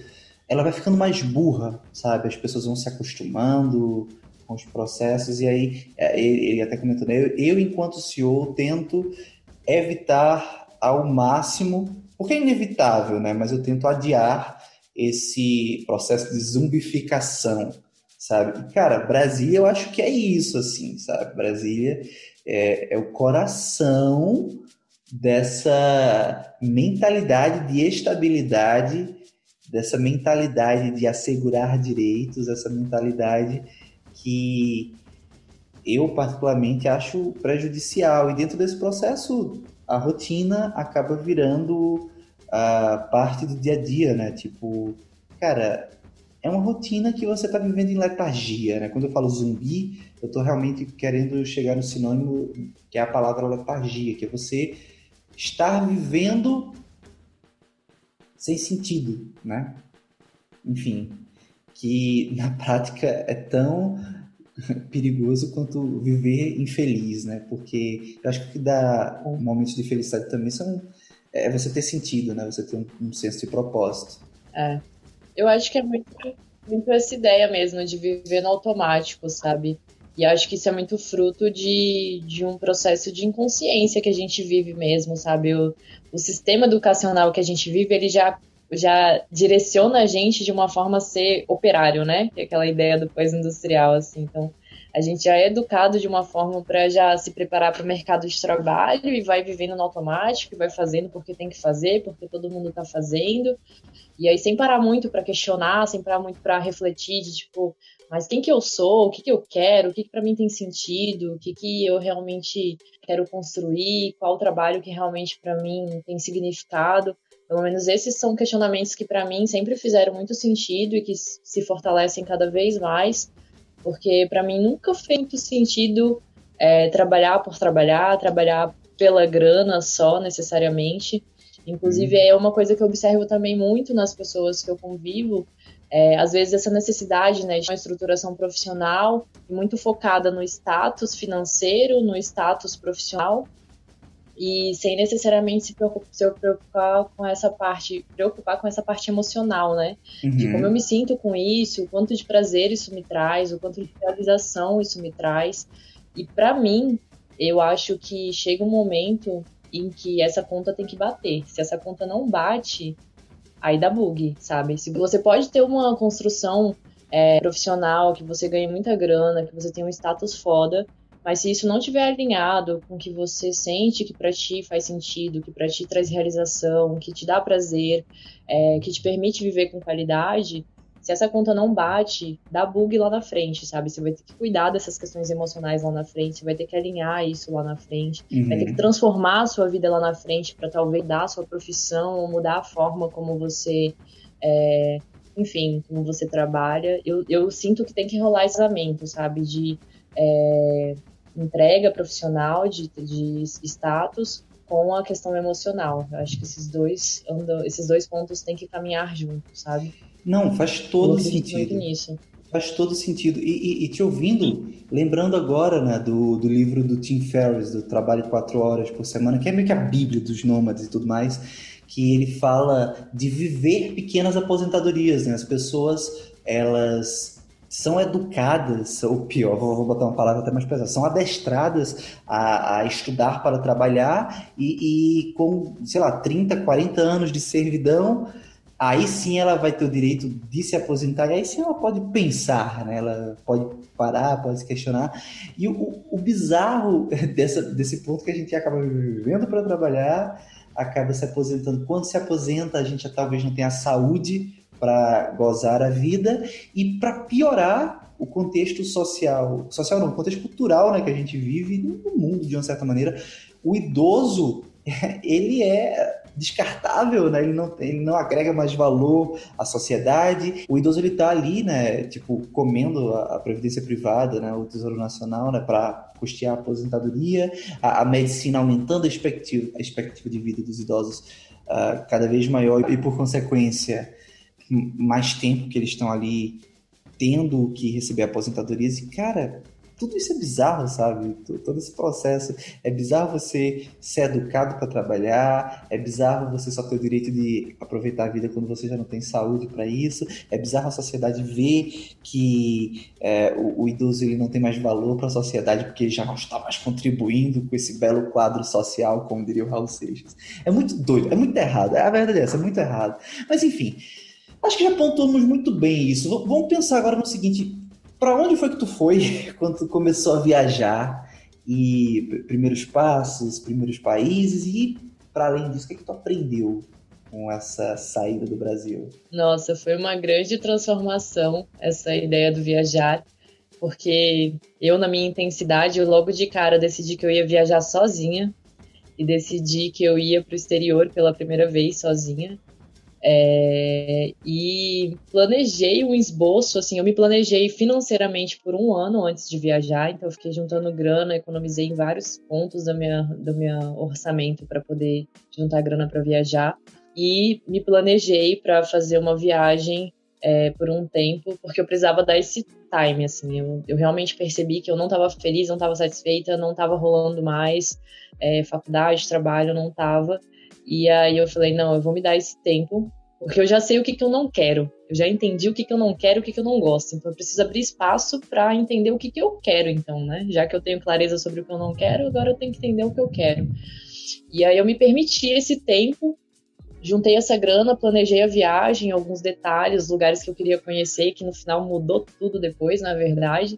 ela vai ficando mais burra, sabe? As pessoas vão se acostumando com os processos e aí é, ele até comentou, né? Eu, eu enquanto CEO tento evitar ao máximo, porque é inevitável, né? Mas eu tento adiar esse processo de zumbificação, sabe? Cara, Brasília eu acho que é isso, assim, sabe? Brasília é, é o coração dessa mentalidade de estabilidade, dessa mentalidade de assegurar direitos, essa mentalidade que eu particularmente acho prejudicial. E dentro desse processo, a rotina acaba virando a parte do dia a dia, né? Tipo, cara, é uma rotina que você está vivendo em letargia, né? Quando eu falo zumbi, eu estou realmente querendo chegar no sinônimo que é a palavra letargia, que é você estar vivendo sem sentido, né? Enfim, que na prática é tão perigoso quanto viver infeliz, né? Porque eu acho que dá momentos de felicidade também são é você ter sentido, né? Você ter um, um senso de propósito. É. Eu acho que é muito, muito essa ideia mesmo de viver no automático, sabe? E acho que isso é muito fruto de, de um processo de inconsciência que a gente vive mesmo, sabe? O, o sistema educacional que a gente vive, ele já, já direciona a gente de uma forma a ser operário, né? Que é aquela ideia do pós-industrial, assim. Então, a gente já é educado de uma forma para já se preparar para o mercado de trabalho e vai vivendo no automático, e vai fazendo porque tem que fazer, porque todo mundo está fazendo. E aí sem parar muito para questionar, sem parar muito para refletir de tipo, mas quem que eu sou, o que que eu quero, o que que para mim tem sentido, o que que eu realmente quero construir, qual o trabalho que realmente para mim tem significado. Pelo menos esses são questionamentos que para mim sempre fizeram muito sentido e que se fortalecem cada vez mais porque para mim nunca fez muito sentido é, trabalhar por trabalhar, trabalhar pela grana só necessariamente. Inclusive, é uma coisa que eu observo também muito nas pessoas que eu convivo, é, às vezes essa necessidade né, de uma estruturação profissional muito focada no status financeiro, no status profissional, e sem necessariamente se preocupar, se preocupar com essa parte, preocupar com essa parte emocional, né? Uhum. De como eu me sinto com isso, o quanto de prazer isso me traz, o quanto de realização isso me traz. E para mim, eu acho que chega um momento em que essa conta tem que bater. Se essa conta não bate, aí dá bug, sabe? Se você pode ter uma construção é, profissional, que você ganhe muita grana, que você tenha um status foda, mas se isso não estiver alinhado com o que você sente que para ti faz sentido, que para ti traz realização, que te dá prazer, é, que te permite viver com qualidade, se essa conta não bate, dá bug lá na frente, sabe? Você vai ter que cuidar dessas questões emocionais lá na frente, você vai ter que alinhar isso lá na frente, uhum. vai ter que transformar a sua vida lá na frente para talvez dar a sua profissão ou mudar a forma como você. É, enfim, como você trabalha. Eu, eu sinto que tem que rolar esse casamento, sabe? De é, entrega profissional, de, de status, com a questão emocional. Eu acho que esses dois andam, esses dois pontos têm que caminhar juntos, sabe? Não, faz todo sentido. Nisso. Faz todo sentido. E, e, e, te ouvindo, lembrando agora né, do, do livro do Tim Ferriss, do Trabalho Quatro Horas por Semana, que é meio que a bíblia dos nômades e tudo mais, que ele fala de viver pequenas aposentadorias. Né? As pessoas, elas são educadas, ou pior, vou botar uma palavra até mais pesada, são adestradas a, a estudar para trabalhar e, e, com, sei lá, 30, 40 anos de servidão, aí sim ela vai ter o direito de se aposentar e aí sim ela pode pensar, né? ela pode parar, pode se questionar. E o, o bizarro dessa, desse ponto que a gente acaba vivendo para trabalhar, acaba se aposentando. Quando se aposenta, a gente talvez não tenha saúde para gozar a vida e para piorar o contexto social, social não, o contexto cultural né, que a gente vive no mundo de uma certa maneira. O idoso, ele é descartável, né? Ele não, ele não agrega mais valor à sociedade. O idoso ele tá ali, né? Tipo comendo a, a previdência privada, né? O Tesouro Nacional, né? Para custear a aposentadoria, a, a, medicina aumentando a expectativa, a expectativa de vida dos idosos uh, cada vez maior e por consequência mais tempo que eles estão ali tendo que receber aposentadorias. E, cara, tudo isso é bizarro, sabe? Todo esse processo. É bizarro você ser educado para trabalhar, é bizarro você só ter o direito de aproveitar a vida quando você já não tem saúde para isso, é bizarro a sociedade ver que é, o, o, idoso ele não tem mais valor para a sociedade porque ele já não está mais contribuindo com esse belo quadro social, como diria o Raul Seixas. É muito doido, é muito errado. É a verdade é essa, é muito errado. Mas enfim. Acho que já pontuamos muito bem isso. Vamos pensar agora no seguinte: para onde foi que tu foi quando tu começou a viajar? E primeiros passos, primeiros países e para além disso, o que, é que tu aprendeu com essa saída do Brasil? Nossa, foi uma grande transformação essa ideia do viajar, porque eu, na minha intensidade, eu logo de cara decidi que eu ia viajar sozinha e decidi que eu ia para o exterior pela primeira vez sozinha. É, e planejei um esboço, assim, eu me planejei financeiramente por um ano antes de viajar, então eu fiquei juntando grana, economizei em vários pontos do meu, do meu orçamento para poder juntar grana para viajar e me planejei para fazer uma viagem é, por um tempo, porque eu precisava dar esse time, assim. Eu, eu realmente percebi que eu não estava feliz, não estava satisfeita, não estava rolando mais. É, faculdade, trabalho, não estava. E aí eu falei, não, eu vou me dar esse tempo, porque eu já sei o que, que eu não quero. Eu já entendi o que, que eu não quero, o que, que eu não gosto. Então eu preciso abrir espaço para entender o que, que eu quero, então, né? Já que eu tenho clareza sobre o que eu não quero, agora eu tenho que entender o que eu quero. E aí eu me permiti esse tempo juntei essa grana, planejei a viagem, alguns detalhes, lugares que eu queria conhecer, que no final mudou tudo depois, na verdade.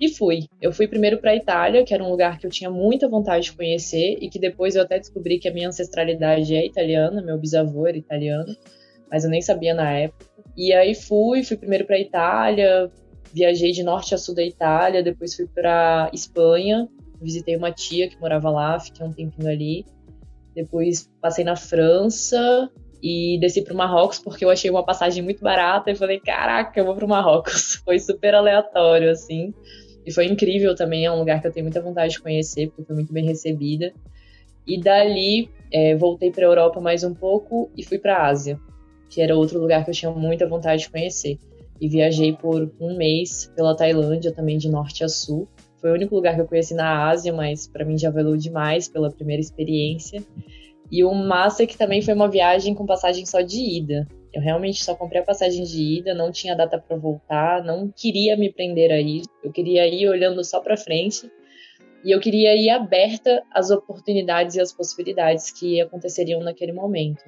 E fui. Eu fui primeiro para a Itália, que era um lugar que eu tinha muita vontade de conhecer e que depois eu até descobri que a minha ancestralidade é italiana, meu bisavô era italiano, mas eu nem sabia na época. E aí fui, fui primeiro para a Itália, viajei de norte a sul da Itália, depois fui para Espanha, visitei uma tia que morava lá, fiquei um tempinho ali. Depois passei na França e desci para o Marrocos porque eu achei uma passagem muito barata e falei, caraca, eu vou para o Marrocos. Foi super aleatório, assim. E foi incrível também, é um lugar que eu tenho muita vontade de conhecer, porque foi muito bem recebida. E dali, é, voltei para a Europa mais um pouco e fui para a Ásia, que era outro lugar que eu tinha muita vontade de conhecer. E viajei por um mês pela Tailândia, também de norte a sul. Foi o único lugar que eu conheci na Ásia, mas para mim já valeu demais pela primeira experiência. E o massa é que também foi uma viagem com passagem só de ida. Eu realmente só comprei a passagem de ida, não tinha data para voltar, não queria me prender a isso. Eu queria ir olhando só para frente e eu queria ir aberta às oportunidades e às possibilidades que aconteceriam naquele momento.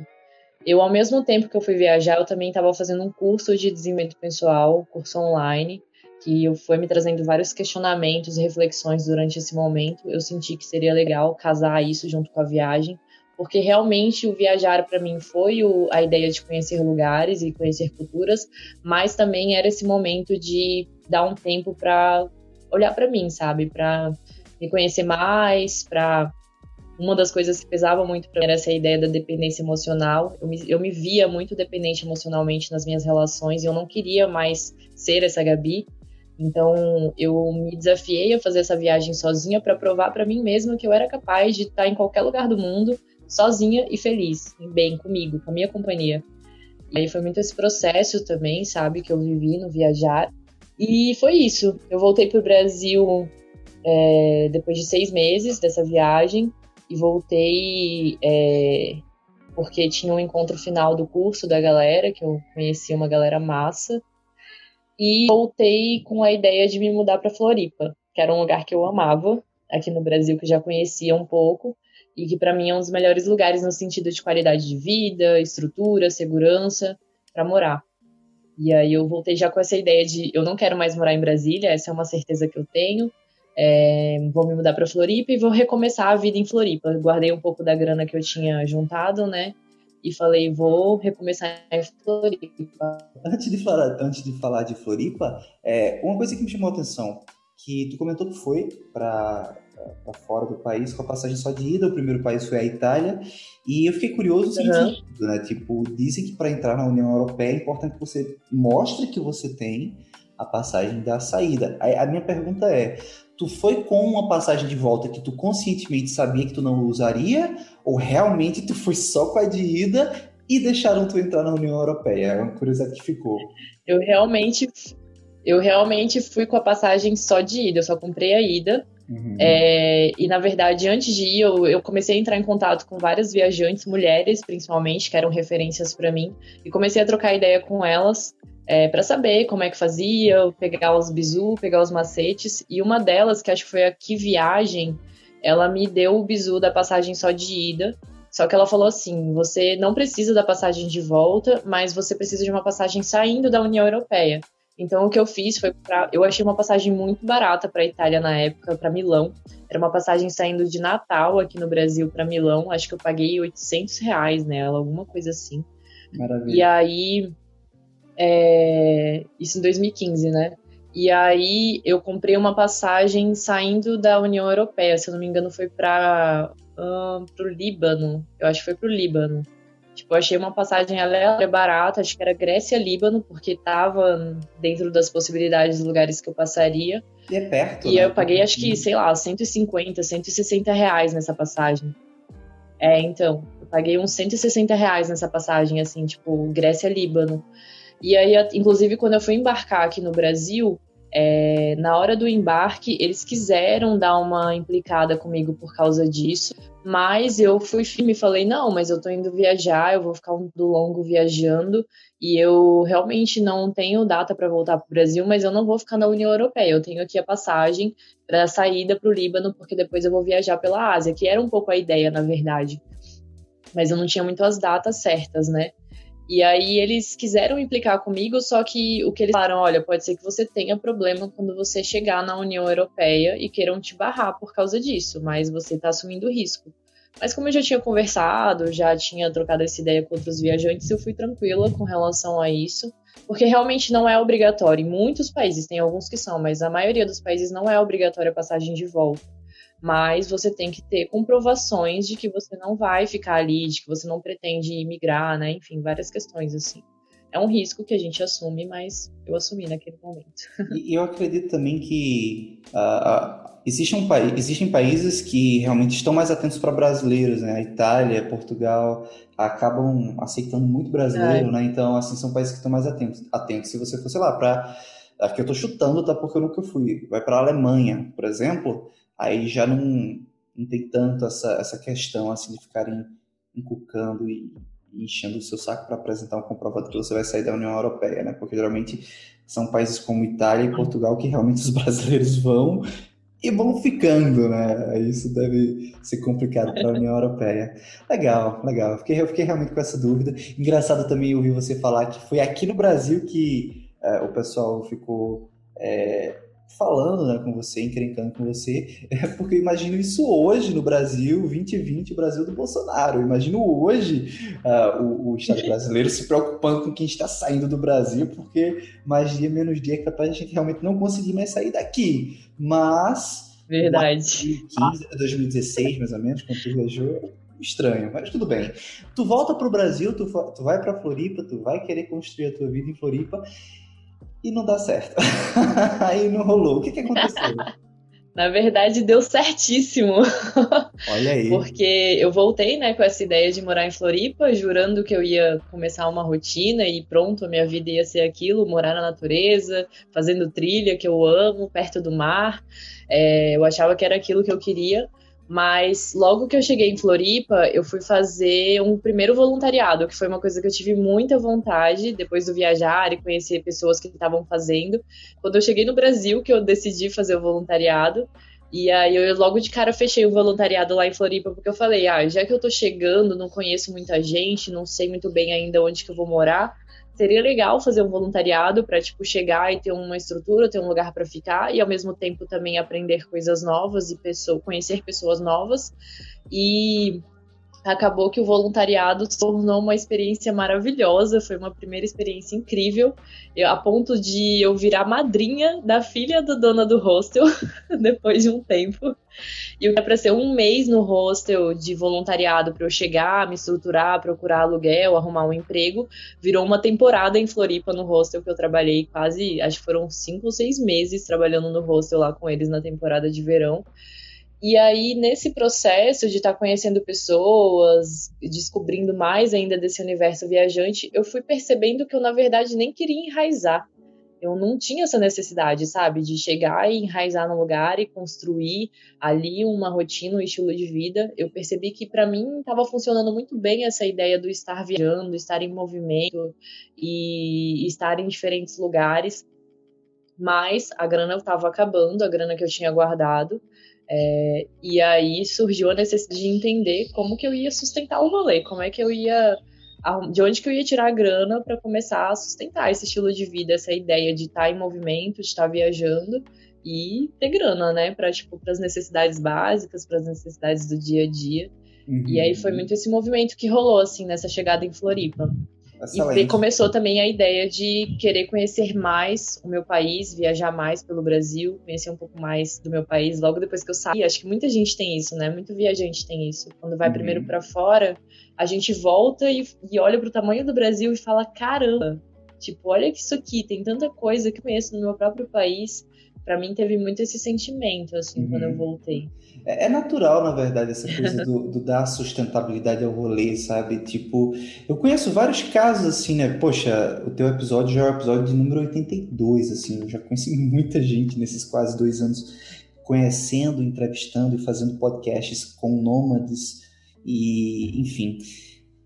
Eu, ao mesmo tempo que eu fui viajar, eu também estava fazendo um curso de desenvolvimento pessoal, curso online, que foi me trazendo vários questionamentos e reflexões durante esse momento. Eu senti que seria legal casar isso junto com a viagem, porque realmente o viajar para mim foi o, a ideia de conhecer lugares e conhecer culturas, mas também era esse momento de dar um tempo para olhar para mim, sabe, para me conhecer mais, para uma das coisas que pesava muito para mim era essa ideia da dependência emocional. Eu me, eu me via muito dependente emocionalmente nas minhas relações e eu não queria mais ser essa Gabi. Então, eu me desafiei a fazer essa viagem sozinha para provar para mim mesma que eu era capaz de estar em qualquer lugar do mundo, sozinha e feliz, bem comigo, com a minha companhia. E aí foi muito esse processo também, sabe, que eu vivi no viajar. E foi isso. Eu voltei para o Brasil é, depois de seis meses dessa viagem e voltei é, porque tinha um encontro final do curso da galera, que eu conheci uma galera massa e voltei com a ideia de me mudar para Floripa, que era um lugar que eu amava aqui no Brasil, que já conhecia um pouco e que para mim é um dos melhores lugares no sentido de qualidade de vida, estrutura, segurança para morar. E aí eu voltei já com essa ideia de eu não quero mais morar em Brasília, essa é uma certeza que eu tenho. É, vou me mudar para Floripa e vou recomeçar a vida em Floripa. guardei um pouco da grana que eu tinha juntado, né? e falei, vou recomeçar em Floripa. Antes de falar, antes de, falar de Floripa, é, uma coisa que me chamou a atenção, que tu comentou que foi para fora do país com a passagem só de ida, o primeiro país foi a Itália, e eu fiquei curioso no uhum. sentido, né? Tipo, dizem que para entrar na União Europeia é importante que você mostre que você tem a passagem da saída. A, a minha pergunta é, tu foi com uma passagem de volta que tu conscientemente sabia que tu não usaria, ou realmente tu foi só com a de ida e deixaram tu entrar na União Europeia? É uma curiosidade que ficou. Eu realmente, eu realmente fui com a passagem só de ida, eu só comprei a ida. Uhum. É, e na verdade, antes de ir, eu, eu, comecei a entrar em contato com várias viajantes, mulheres principalmente, que eram referências para mim, e comecei a trocar ideia com elas é, para saber como é que fazia, pegar os bizu, pegar os macetes. E uma delas, que acho que foi a Que Viagem, ela me deu o bizu da passagem só de ida. Só que ela falou assim: você não precisa da passagem de volta, mas você precisa de uma passagem saindo da União Europeia. Então o que eu fiz foi para, eu achei uma passagem muito barata para Itália na época, para Milão. Era uma passagem saindo de Natal aqui no Brasil para Milão. Acho que eu paguei 800 reais nela, alguma coisa assim. Maravilha. E aí é, isso em 2015, né? E aí eu comprei uma passagem saindo da União Europeia, se eu não me engano foi para uh, o Líbano. Eu acho que foi para o Líbano. Tipo, achei uma passagem aleatória barata, acho que era Grécia-Líbano, porque tava dentro das possibilidades dos lugares que eu passaria. E é perto. E né? eu paguei, acho que, sei lá, 150, 160 reais nessa passagem. É, então, eu paguei uns 160 reais nessa passagem, assim, tipo, Grécia-Líbano. E aí, inclusive, quando eu fui embarcar aqui no Brasil, é, na hora do embarque, eles quiseram dar uma implicada comigo por causa disso, mas eu fui firme e falei: não, mas eu tô indo viajar, eu vou ficar um do longo viajando e eu realmente não tenho data para voltar para o Brasil, mas eu não vou ficar na União Europeia. Eu tenho aqui a passagem para a saída para o Líbano, porque depois eu vou viajar pela Ásia, que era um pouco a ideia, na verdade. Mas eu não tinha muito as datas certas, né? E aí eles quiseram implicar comigo, só que o que eles falaram, olha, pode ser que você tenha problema quando você chegar na União Europeia e queiram te barrar por causa disso, mas você está assumindo risco. Mas como eu já tinha conversado, já tinha trocado essa ideia com outros viajantes, eu fui tranquila com relação a isso, porque realmente não é obrigatório. Em muitos países, tem alguns que são, mas a maioria dos países não é obrigatória a passagem de volta mas você tem que ter comprovações de que você não vai ficar ali, de que você não pretende imigrar, né? Enfim, várias questões assim. É um risco que a gente assume, mas eu assumi naquele momento. E eu acredito também que uh, existem, existem países que realmente estão mais atentos para brasileiros, né? A Itália, Portugal acabam aceitando muito brasileiro, é. né? Então, assim, são países que estão mais atentos. atentos. Se você fosse lá para Aqui eu estou chutando, tá? Porque eu nunca fui. Vai para a Alemanha, por exemplo, aí já não, não tem tanto essa, essa questão assim de ficarem encucando e, enchendo o seu saco para apresentar um comprovado que você vai sair da União Europeia, né? Porque geralmente são países como Itália e Portugal que realmente os brasileiros vão e vão ficando, né? Isso deve ser complicado para a União Europeia. Legal, legal. Eu fiquei, eu fiquei realmente com essa dúvida. Engraçado também ouvir você falar que foi aqui no Brasil que é, o pessoal ficou é, falando né, com você, encrencando com você, é porque eu imagino isso hoje no Brasil, 2020, o Brasil do Bolsonaro. Eu imagino hoje uh, o, o, Estado brasileiro se preocupando com quem está saindo do Brasil, porque mais dia, menos dia é capaz de a gente realmente não conseguir mais sair daqui. Mas. Verdade. 2015, 2016, mais ou menos, quando tu viajou, estranho, mas tudo bem. Tu volta pro Brasil, tu, tu vai pra Floripa, tu vai querer construir a tua vida em Floripa e não dá certo. Aí não rolou. O que, que aconteceu? Na verdade, deu certíssimo. Olha aí. Porque eu voltei, né, com essa ideia de morar em Floripa, jurando que eu ia começar uma rotina e pronto, a minha vida ia ser aquilo, morar na natureza, fazendo trilha que eu amo, perto do mar. É, eu achava que era aquilo que eu queria. Mas logo que eu cheguei em Floripa, eu fui fazer um primeiro voluntariado, que foi uma coisa que eu tive muita vontade depois do viajar e conhecer pessoas que estavam fazendo. Quando eu cheguei no Brasil, que eu decidi fazer o voluntariado, e aí eu logo de cara fechei o voluntariado lá em Floripa, porque eu falei, ah, já que eu tô chegando, não conheço muita gente, não sei muito bem ainda onde que eu vou morar, seria legal fazer um voluntariado para tipo chegar e ter uma estrutura, ter um lugar para ficar e ao mesmo tempo também aprender coisas novas e pessoa, conhecer pessoas novas. E acabou que o voluntariado se tornou uma experiência maravilhosa, foi uma primeira experiência incrível, eu, a ponto de eu virar madrinha da filha do dona do hostel depois de um tempo. E era para ser um mês no hostel de voluntariado para eu chegar, me estruturar, procurar aluguel, arrumar um emprego. Virou uma temporada em Floripa no hostel que eu trabalhei quase, acho que foram cinco ou seis meses trabalhando no hostel lá com eles na temporada de verão. E aí, nesse processo de estar tá conhecendo pessoas, descobrindo mais ainda desse universo viajante, eu fui percebendo que eu, na verdade, nem queria enraizar. Eu não tinha essa necessidade, sabe, de chegar e enraizar no lugar e construir ali uma rotina, um estilo de vida. Eu percebi que para mim estava funcionando muito bem essa ideia do estar viajando, estar em movimento e estar em diferentes lugares. Mas a grana estava acabando, a grana que eu tinha guardado. É, e aí surgiu a necessidade de entender como que eu ia sustentar o rolê, como é que eu ia. De onde que eu ia tirar a grana para começar a sustentar esse estilo de vida, essa ideia de estar tá em movimento, de estar tá viajando e ter grana, né? Para tipo, as necessidades básicas, para as necessidades do dia a dia. Uhum. E aí foi muito esse movimento que rolou, assim, nessa chegada em Floripa. Excelente. E começou também a ideia de querer conhecer mais o meu país, viajar mais pelo Brasil, conhecer um pouco mais do meu país. Logo depois que eu saí, acho que muita gente tem isso, né? Muito viajante tem isso. Quando vai uhum. primeiro para fora, a gente volta e, e olha para o tamanho do Brasil e fala: caramba, tipo, olha isso aqui, tem tanta coisa que eu conheço no meu próprio país para mim teve muito esse sentimento, assim, uhum. quando eu uhum. voltei. É, é, natural, na verdade, essa coisa do, do, dar sustentabilidade ao rolê, sabe? Tipo, eu conheço vários casos, assim, né? Poxa, o teu episódio já é o episódio de número 82, assim, eu já conheci muita gente nesses quase dois anos conhecendo, entrevistando e fazendo podcasts com nômades e, enfim,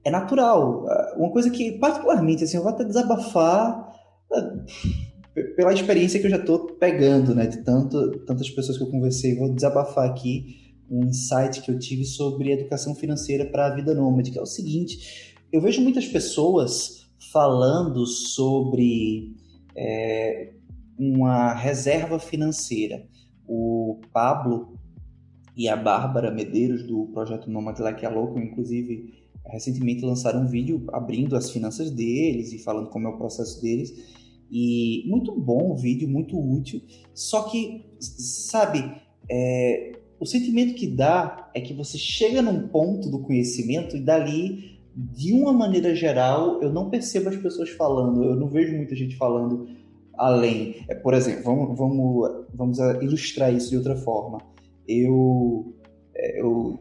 é natural. Uma coisa que, particularmente, assim, eu vou até desabafar eh, pela experiência que eu já estou pegando, né, de tanto, tantas pessoas que eu conversei, vou desabafar aqui um insight que eu tive sobre educação financeira para a vida nômade, que é o seguinte: eu vejo muitas pessoas falando sobre é, uma reserva financeira o Pablo e a Bárbara Medeiros do projeto Nomad Like a Louco, inclusive, recentemente lançaram um vídeo abrindo as finanças deles e falando como é o processo deles. E muito bom o vídeo, muito útil. Só que, sabe, é, o sentimento que dá é que você chega num ponto do conhecimento e dali, de uma maneira geral, eu não percebo as pessoas falando, eu não vejo muita gente falando além. É, por exemplo, vamos, vamos, vamos ilustrar isso de outra forma. Eu, é, eu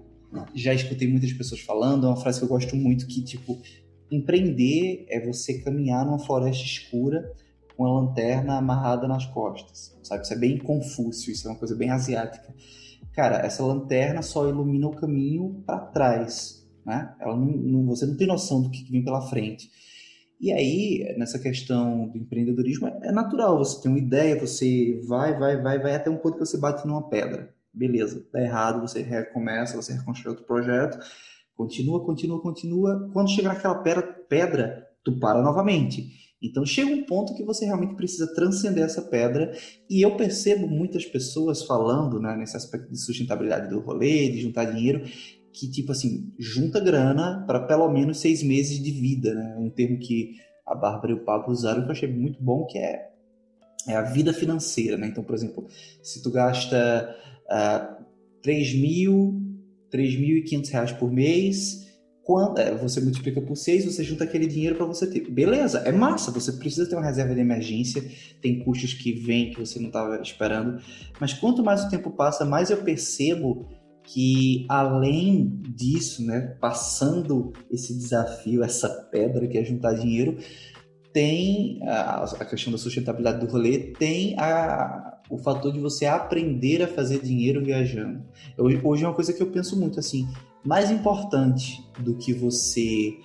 já escutei muitas pessoas falando, é uma frase que eu gosto muito, que tipo, empreender é você caminhar numa floresta escura com a lanterna amarrada nas costas, sabe? Isso é bem confúcio, isso é uma coisa bem asiática. Cara, essa lanterna só ilumina o caminho para trás, né? Ela não, não, você não tem noção do que vem pela frente. E aí, nessa questão do empreendedorismo, é natural, você tem uma ideia, você vai, vai, vai, vai até um ponto que você bate numa pedra. Beleza, dá errado, você recomeça, você reconstrói outro projeto, continua, continua, continua. Quando chegar naquela pedra, pedra, tu para novamente. Então chega um ponto que você realmente precisa transcender essa pedra, e eu percebo muitas pessoas falando né, nesse aspecto de sustentabilidade do rolê, de juntar dinheiro, que, tipo assim, junta grana para pelo menos seis meses de vida, né? Um termo que a Bárbara e o Pablo usaram que eu achei muito bom, que é, é a vida financeira, né? Então, por exemplo, se tu gasta uh, 3 mil, 3.500 reais por mês, quando, é, você multiplica por 6, você junta aquele dinheiro para você ter. Beleza, é massa, você precisa ter uma reserva de emergência, tem custos que vêm que você não estava esperando, mas quanto mais o tempo passa, mais eu percebo que além disso, né, passando esse desafio, essa pedra que é juntar dinheiro, tem a, a questão da sustentabilidade do rolê, tem a, o fator de você aprender a fazer dinheiro viajando. Eu, hoje é uma coisa que eu penso muito assim, mais importante do que você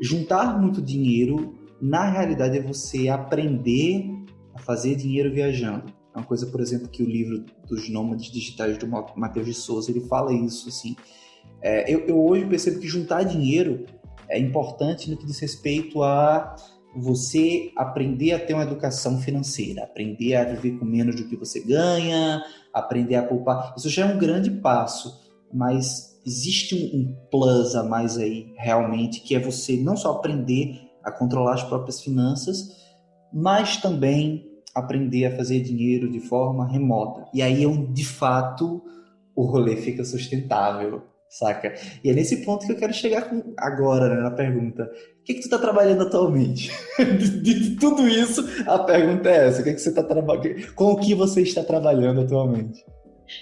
juntar muito dinheiro, na realidade é você aprender a fazer dinheiro viajando. É uma coisa, por exemplo, que o livro dos nômades digitais do Matheus de Souza, ele fala isso, assim. É, eu, eu, hoje percebo que juntar dinheiro é importante no que diz respeito a você aprender a ter uma educação financeira, aprender a viver com menos do que você ganha, aprender a poupar. Isso já é um grande passo, mas existe um, um plus a mais aí, realmente, que é você não só aprender a controlar as próprias finanças, mas também aprender a fazer dinheiro de forma remota. E aí é onde, de fato, o rolê fica sustentável, saca? E é nesse ponto que eu quero chegar com, agora, né, na pergunta. O que, que tu está trabalhando atualmente? de, de, tudo isso, a pergunta é essa. O que, que você está trabalhando? Com o que você está trabalhando atualmente?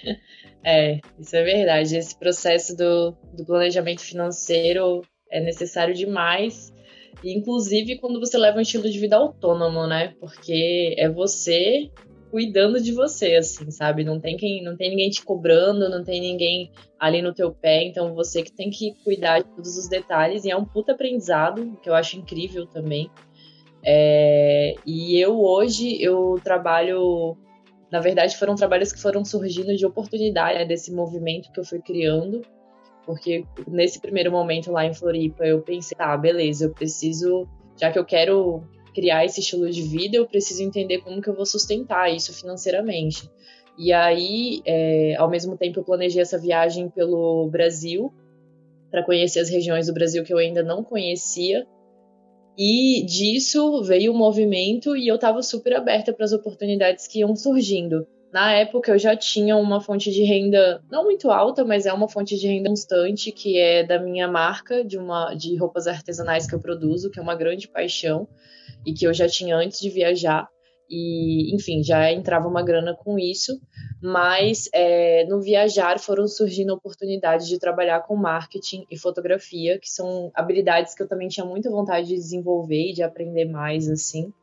É, isso é verdade. Esse processo do, do planejamento financeiro é necessário demais inclusive quando você leva um estilo de vida autônomo, né? Porque é você cuidando de você, assim, sabe? Não tem quem, não tem ninguém te cobrando, não tem ninguém ali no teu pé, então você que tem que cuidar de todos os detalhes e é um puta aprendizado que eu acho incrível também. É, e eu hoje eu trabalho, na verdade foram trabalhos que foram surgindo de oportunidade né, desse movimento que eu fui criando porque nesse primeiro momento lá em Floripa eu pensei, tá, beleza, eu preciso, já que eu quero criar esse estilo de vida, eu preciso entender como que eu vou sustentar isso financeiramente. E aí, é, ao mesmo tempo, eu planejei essa viagem pelo Brasil para conhecer as regiões do Brasil que eu ainda não conhecia. E disso veio o movimento e eu estava super aberta para as oportunidades que iam surgindo. Na época eu já tinha uma fonte de renda não muito alta, mas é uma fonte de renda constante que é da minha marca de uma de roupas artesanais que eu produzo, que é uma grande paixão e que eu já tinha antes de viajar. E, enfim, já entrava uma grana com isso, mas é, no viajar foram surgindo oportunidades de trabalhar com marketing e fotografia, que são habilidades que eu também tinha muita vontade de desenvolver e de aprender mais, assim.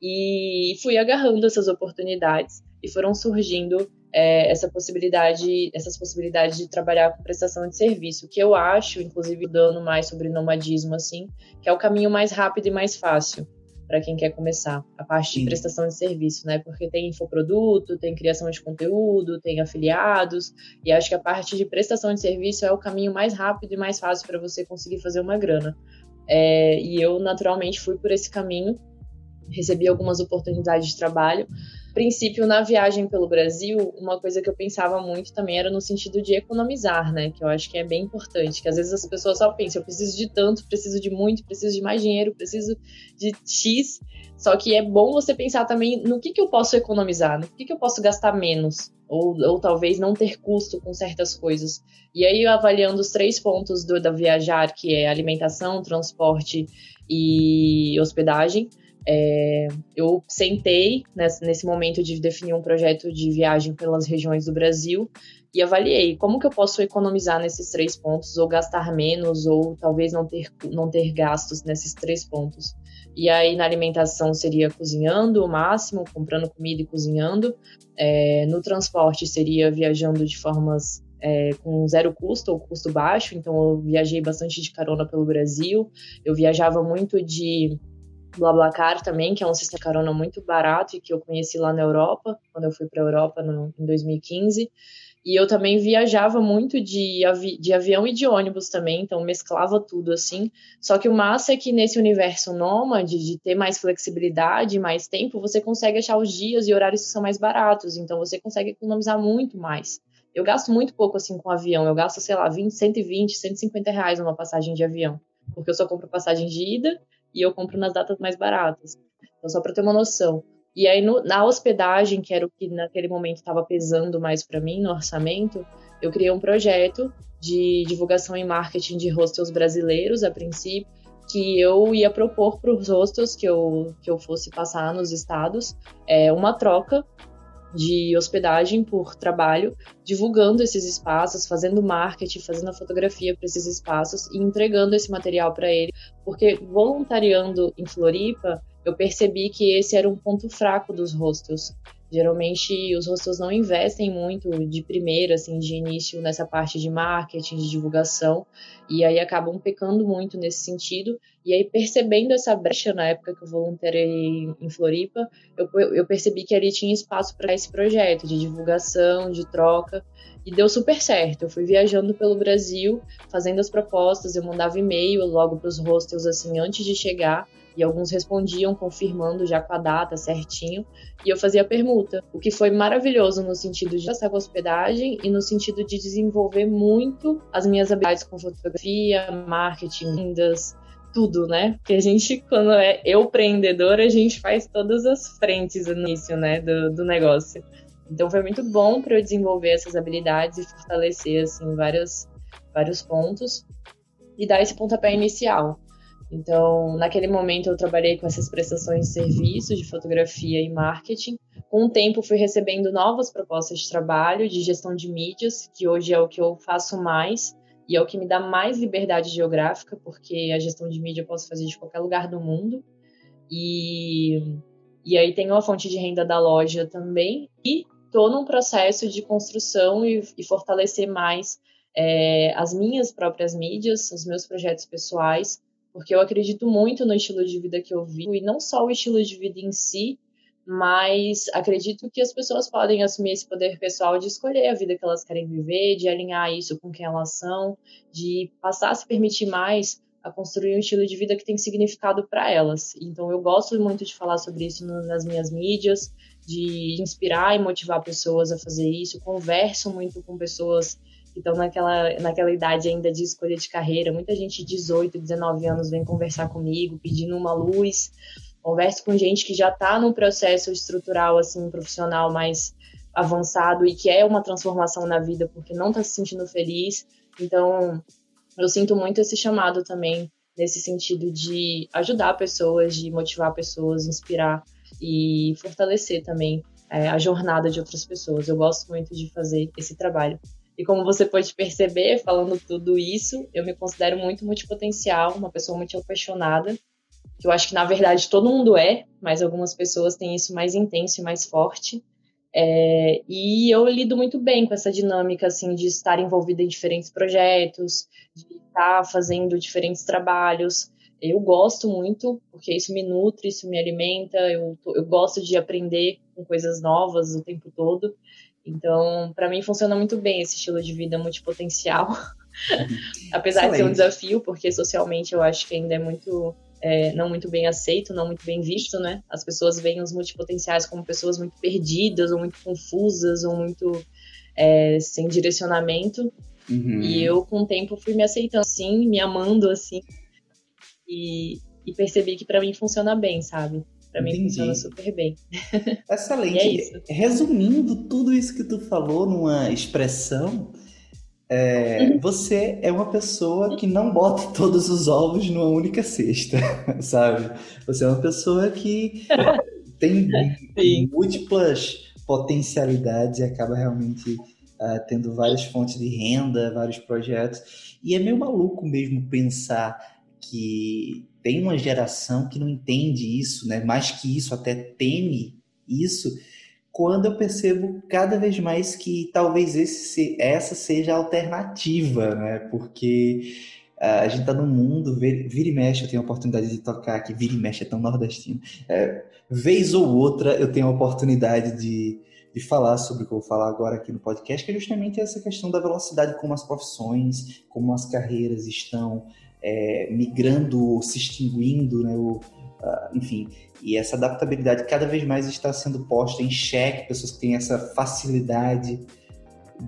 E fui agarrando essas oportunidades e foram surgindo é, essa possibilidade, essas possibilidades de trabalhar com prestação de serviço, que eu acho, inclusive dando mais sobre nomadismo assim, que é o caminho mais rápido e mais fácil para quem quer começar a parte de prestação de serviço, né? Porque tem infoproduto, tem criação de conteúdo, tem afiliados, e acho que a parte de prestação de serviço é o caminho mais rápido e mais fácil para você conseguir fazer uma grana. É, e eu naturalmente fui por esse caminho, recebi algumas oportunidades de trabalho, princípio, na viagem pelo Brasil, uma coisa que eu pensava muito também era no sentido de economizar, né? Que eu acho que é bem importante. Que às vezes as pessoas só pensam, eu preciso de tanto, preciso de muito, preciso de mais dinheiro, preciso de X. Só que é bom você pensar também no que, que eu posso economizar, no que, que eu posso gastar menos. Ou, ou talvez não ter custo com certas coisas. E aí, avaliando os três pontos do, da viajar, que é alimentação, transporte e hospedagem, é, eu sentei nesse, nesse, momento de definir um projeto de viagem pelas regiões do Brasil e avaliei como que eu posso economizar nesses três pontos, ou gastar menos, ou talvez não ter, não ter gastos nesses três pontos. E aí na alimentação seria cozinhando o máximo, comprando comida e cozinhando. É, no transporte seria viajando de formas é, com zero custo ou custo baixo, então eu viajei bastante de carona pelo Brasil. Eu viajava muito de BlaBlaCar também, que é um sistema carona muito barato e que eu conheci lá na Europa, quando eu fui para a Europa no, em 2015. E eu também viajava muito de, avi de avião e de ônibus também, então mesclava tudo assim. Só que o massa é que nesse universo nômade, de ter mais flexibilidade, mais tempo, você consegue achar os dias e horários que são mais baratos, então você consegue economizar muito mais. Eu gasto muito pouco assim com avião, eu gasto, sei lá, 20, 120, 150 reais numa passagem de avião, porque eu só compro passagem de ida e eu compro nas datas mais baratas. Então, só para ter uma noção. E aí, no, na hospedagem, que era o que naquele momento estava pesando mais para mim no orçamento, eu criei um projeto de divulgação e marketing de hostels brasileiros, a princípio, que eu ia propor para os hostels que eu, que eu fosse passar nos estados é, uma troca de hospedagem por trabalho, divulgando esses espaços, fazendo marketing, fazendo a fotografia para esses espaços e entregando esse material para ele, porque voluntariando em Floripa, eu percebi que esse era um ponto fraco dos hostels. Geralmente os hostels não investem muito de primeira, assim, de início nessa parte de marketing, de divulgação, e aí acabam pecando muito nesse sentido. E aí, percebendo essa brecha na época que eu voluntariei em Floripa, eu, eu percebi que ali tinha espaço para esse projeto de divulgação, de troca, e deu super certo. Eu fui viajando pelo Brasil, fazendo as propostas, eu mandava e-mail logo para os hostels, assim, antes de chegar, e alguns respondiam confirmando já com a data certinho, e eu fazia permuta, o que foi maravilhoso no sentido de passar com hospedagem e no sentido de desenvolver muito as minhas habilidades com fotografia, marketing, vendas, tudo, né? Porque a gente, quando é eu empreendedor, a gente faz todas as frentes no início, né, do, do negócio. Então foi muito bom para eu desenvolver essas habilidades e fortalecer assim vários vários pontos e dar esse pontapé inicial. Então, naquele momento eu trabalhei com essas prestações de serviço de fotografia e marketing. Com o tempo fui recebendo novas propostas de trabalho, de gestão de mídias, que hoje é o que eu faço mais e é o que me dá mais liberdade geográfica, porque a gestão de mídia eu posso fazer de qualquer lugar do mundo. E, e aí tenho a fonte de renda da loja também e estou num processo de construção e, e fortalecer mais é, as minhas próprias mídias, os meus projetos pessoais, porque eu acredito muito no estilo de vida que eu vivo, e não só o estilo de vida em si, mas acredito que as pessoas podem assumir esse poder pessoal de escolher a vida que elas querem viver, de alinhar isso com quem elas são, de passar a se permitir mais a construir um estilo de vida que tem significado para elas. Então eu gosto muito de falar sobre isso nas minhas mídias, de inspirar e motivar pessoas a fazer isso. Converso muito com pessoas que estão naquela, naquela idade ainda de escolha de carreira. Muita gente de 18, 19 anos vem conversar comigo, pedindo uma luz. Converso com gente que já está num processo estrutural, assim, profissional mais avançado e que é uma transformação na vida porque não está se sentindo feliz. Então, eu sinto muito esse chamado também nesse sentido de ajudar pessoas, de motivar pessoas, inspirar e fortalecer também é, a jornada de outras pessoas. Eu gosto muito de fazer esse trabalho. E como você pode perceber, falando tudo isso, eu me considero muito multipotencial, uma pessoa muito apaixonada, que eu acho que na verdade todo mundo é, mas algumas pessoas têm isso mais intenso e mais forte. É, e eu lido muito bem com essa dinâmica assim de estar envolvida em diferentes projetos, de estar fazendo diferentes trabalhos. Eu gosto muito, porque isso me nutre, isso me alimenta, eu, eu gosto de aprender com coisas novas o tempo todo. Então, para mim funciona muito bem esse estilo de vida multipotencial. Apesar Excelente. de ser um desafio, porque socialmente eu acho que ainda é muito é, não muito bem aceito, não muito bem visto, né? As pessoas veem os multipotenciais como pessoas muito perdidas, ou muito confusas, ou muito é, sem direcionamento. Uhum. E eu, com o tempo, fui me aceitando assim, me amando assim, e, e percebi que para mim funciona bem, sabe? Para mim funciona super bem. Excelente. É Resumindo tudo isso que tu falou numa expressão, é, você é uma pessoa que não bota todos os ovos numa única cesta, sabe? Você é uma pessoa que tem Sim. múltiplas potencialidades e acaba realmente uh, tendo várias fontes de renda, vários projetos. E é meio maluco mesmo pensar que tem uma geração que não entende isso, né? Mais que isso, até teme isso, quando eu percebo cada vez mais que talvez esse, essa seja a alternativa, né? Porque uh, a gente está num mundo, vira e mexe, eu tenho a oportunidade de tocar aqui, vira e mexe é tão nordestino. É, vez ou outra eu tenho a oportunidade de, de falar sobre o que eu vou falar agora aqui no podcast, que é justamente essa questão da velocidade como as profissões, como as carreiras estão é, migrando, se extinguindo, né? O, uh, enfim, e essa adaptabilidade cada vez mais está sendo posta em xeque, pessoas que têm essa facilidade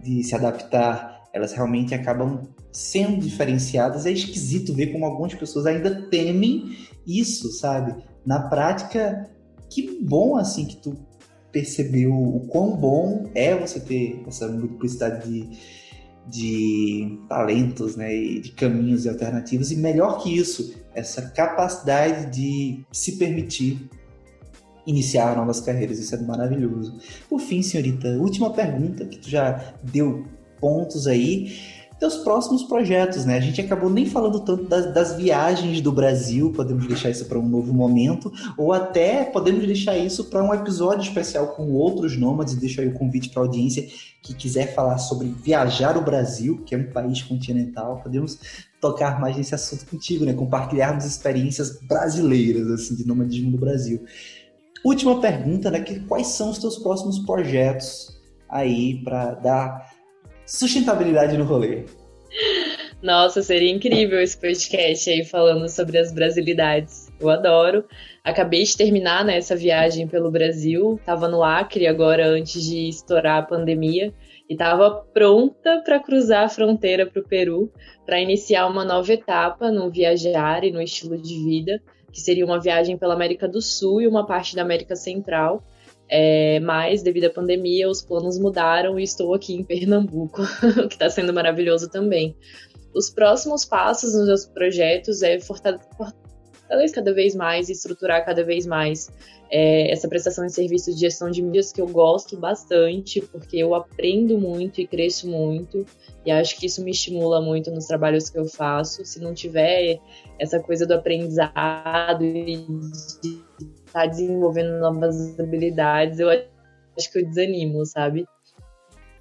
de se adaptar, elas realmente acabam sendo diferenciadas. É esquisito ver como algumas pessoas ainda temem isso, sabe? Na prática, que bom assim que tu percebeu o quão bom é você ter essa multiplicidade de de talentos, né, e de caminhos e alternativas, e melhor que isso, essa capacidade de se permitir iniciar novas carreiras, isso é maravilhoso. Por fim, senhorita, última pergunta, que tu já deu pontos aí, teus próximos projetos, né? A gente acabou nem falando tanto das, das viagens do Brasil, podemos deixar isso para um novo momento, ou até podemos deixar isso para um episódio especial com outros nômades. Deixo aí o convite para a audiência que quiser falar sobre viajar o Brasil, que é um país continental, podemos tocar mais nesse assunto contigo, né? Compartilharmos experiências brasileiras assim de nomadismo do Brasil. Última pergunta, né? Que, quais são os teus próximos projetos aí para dar sustentabilidade no rolê. Nossa, seria incrível esse podcast aí falando sobre as brasilidades. Eu adoro. Acabei de terminar né, essa viagem pelo Brasil. Tava no Acre agora antes de estourar a pandemia e estava pronta para cruzar a fronteira para o Peru para iniciar uma nova etapa no viajar e no estilo de vida, que seria uma viagem pela América do Sul e uma parte da América Central. É, mas, devido à pandemia, os planos mudaram e estou aqui em Pernambuco, o que está sendo maravilhoso também. Os próximos passos nos meus projetos é fortalecer cada vez mais e estruturar cada vez mais é, essa prestação de serviços de gestão de mídias que eu gosto bastante, porque eu aprendo muito e cresço muito, e acho que isso me estimula muito nos trabalhos que eu faço. Se não tiver essa coisa do aprendizado e de tá desenvolvendo novas habilidades, eu acho que eu desanimo, sabe?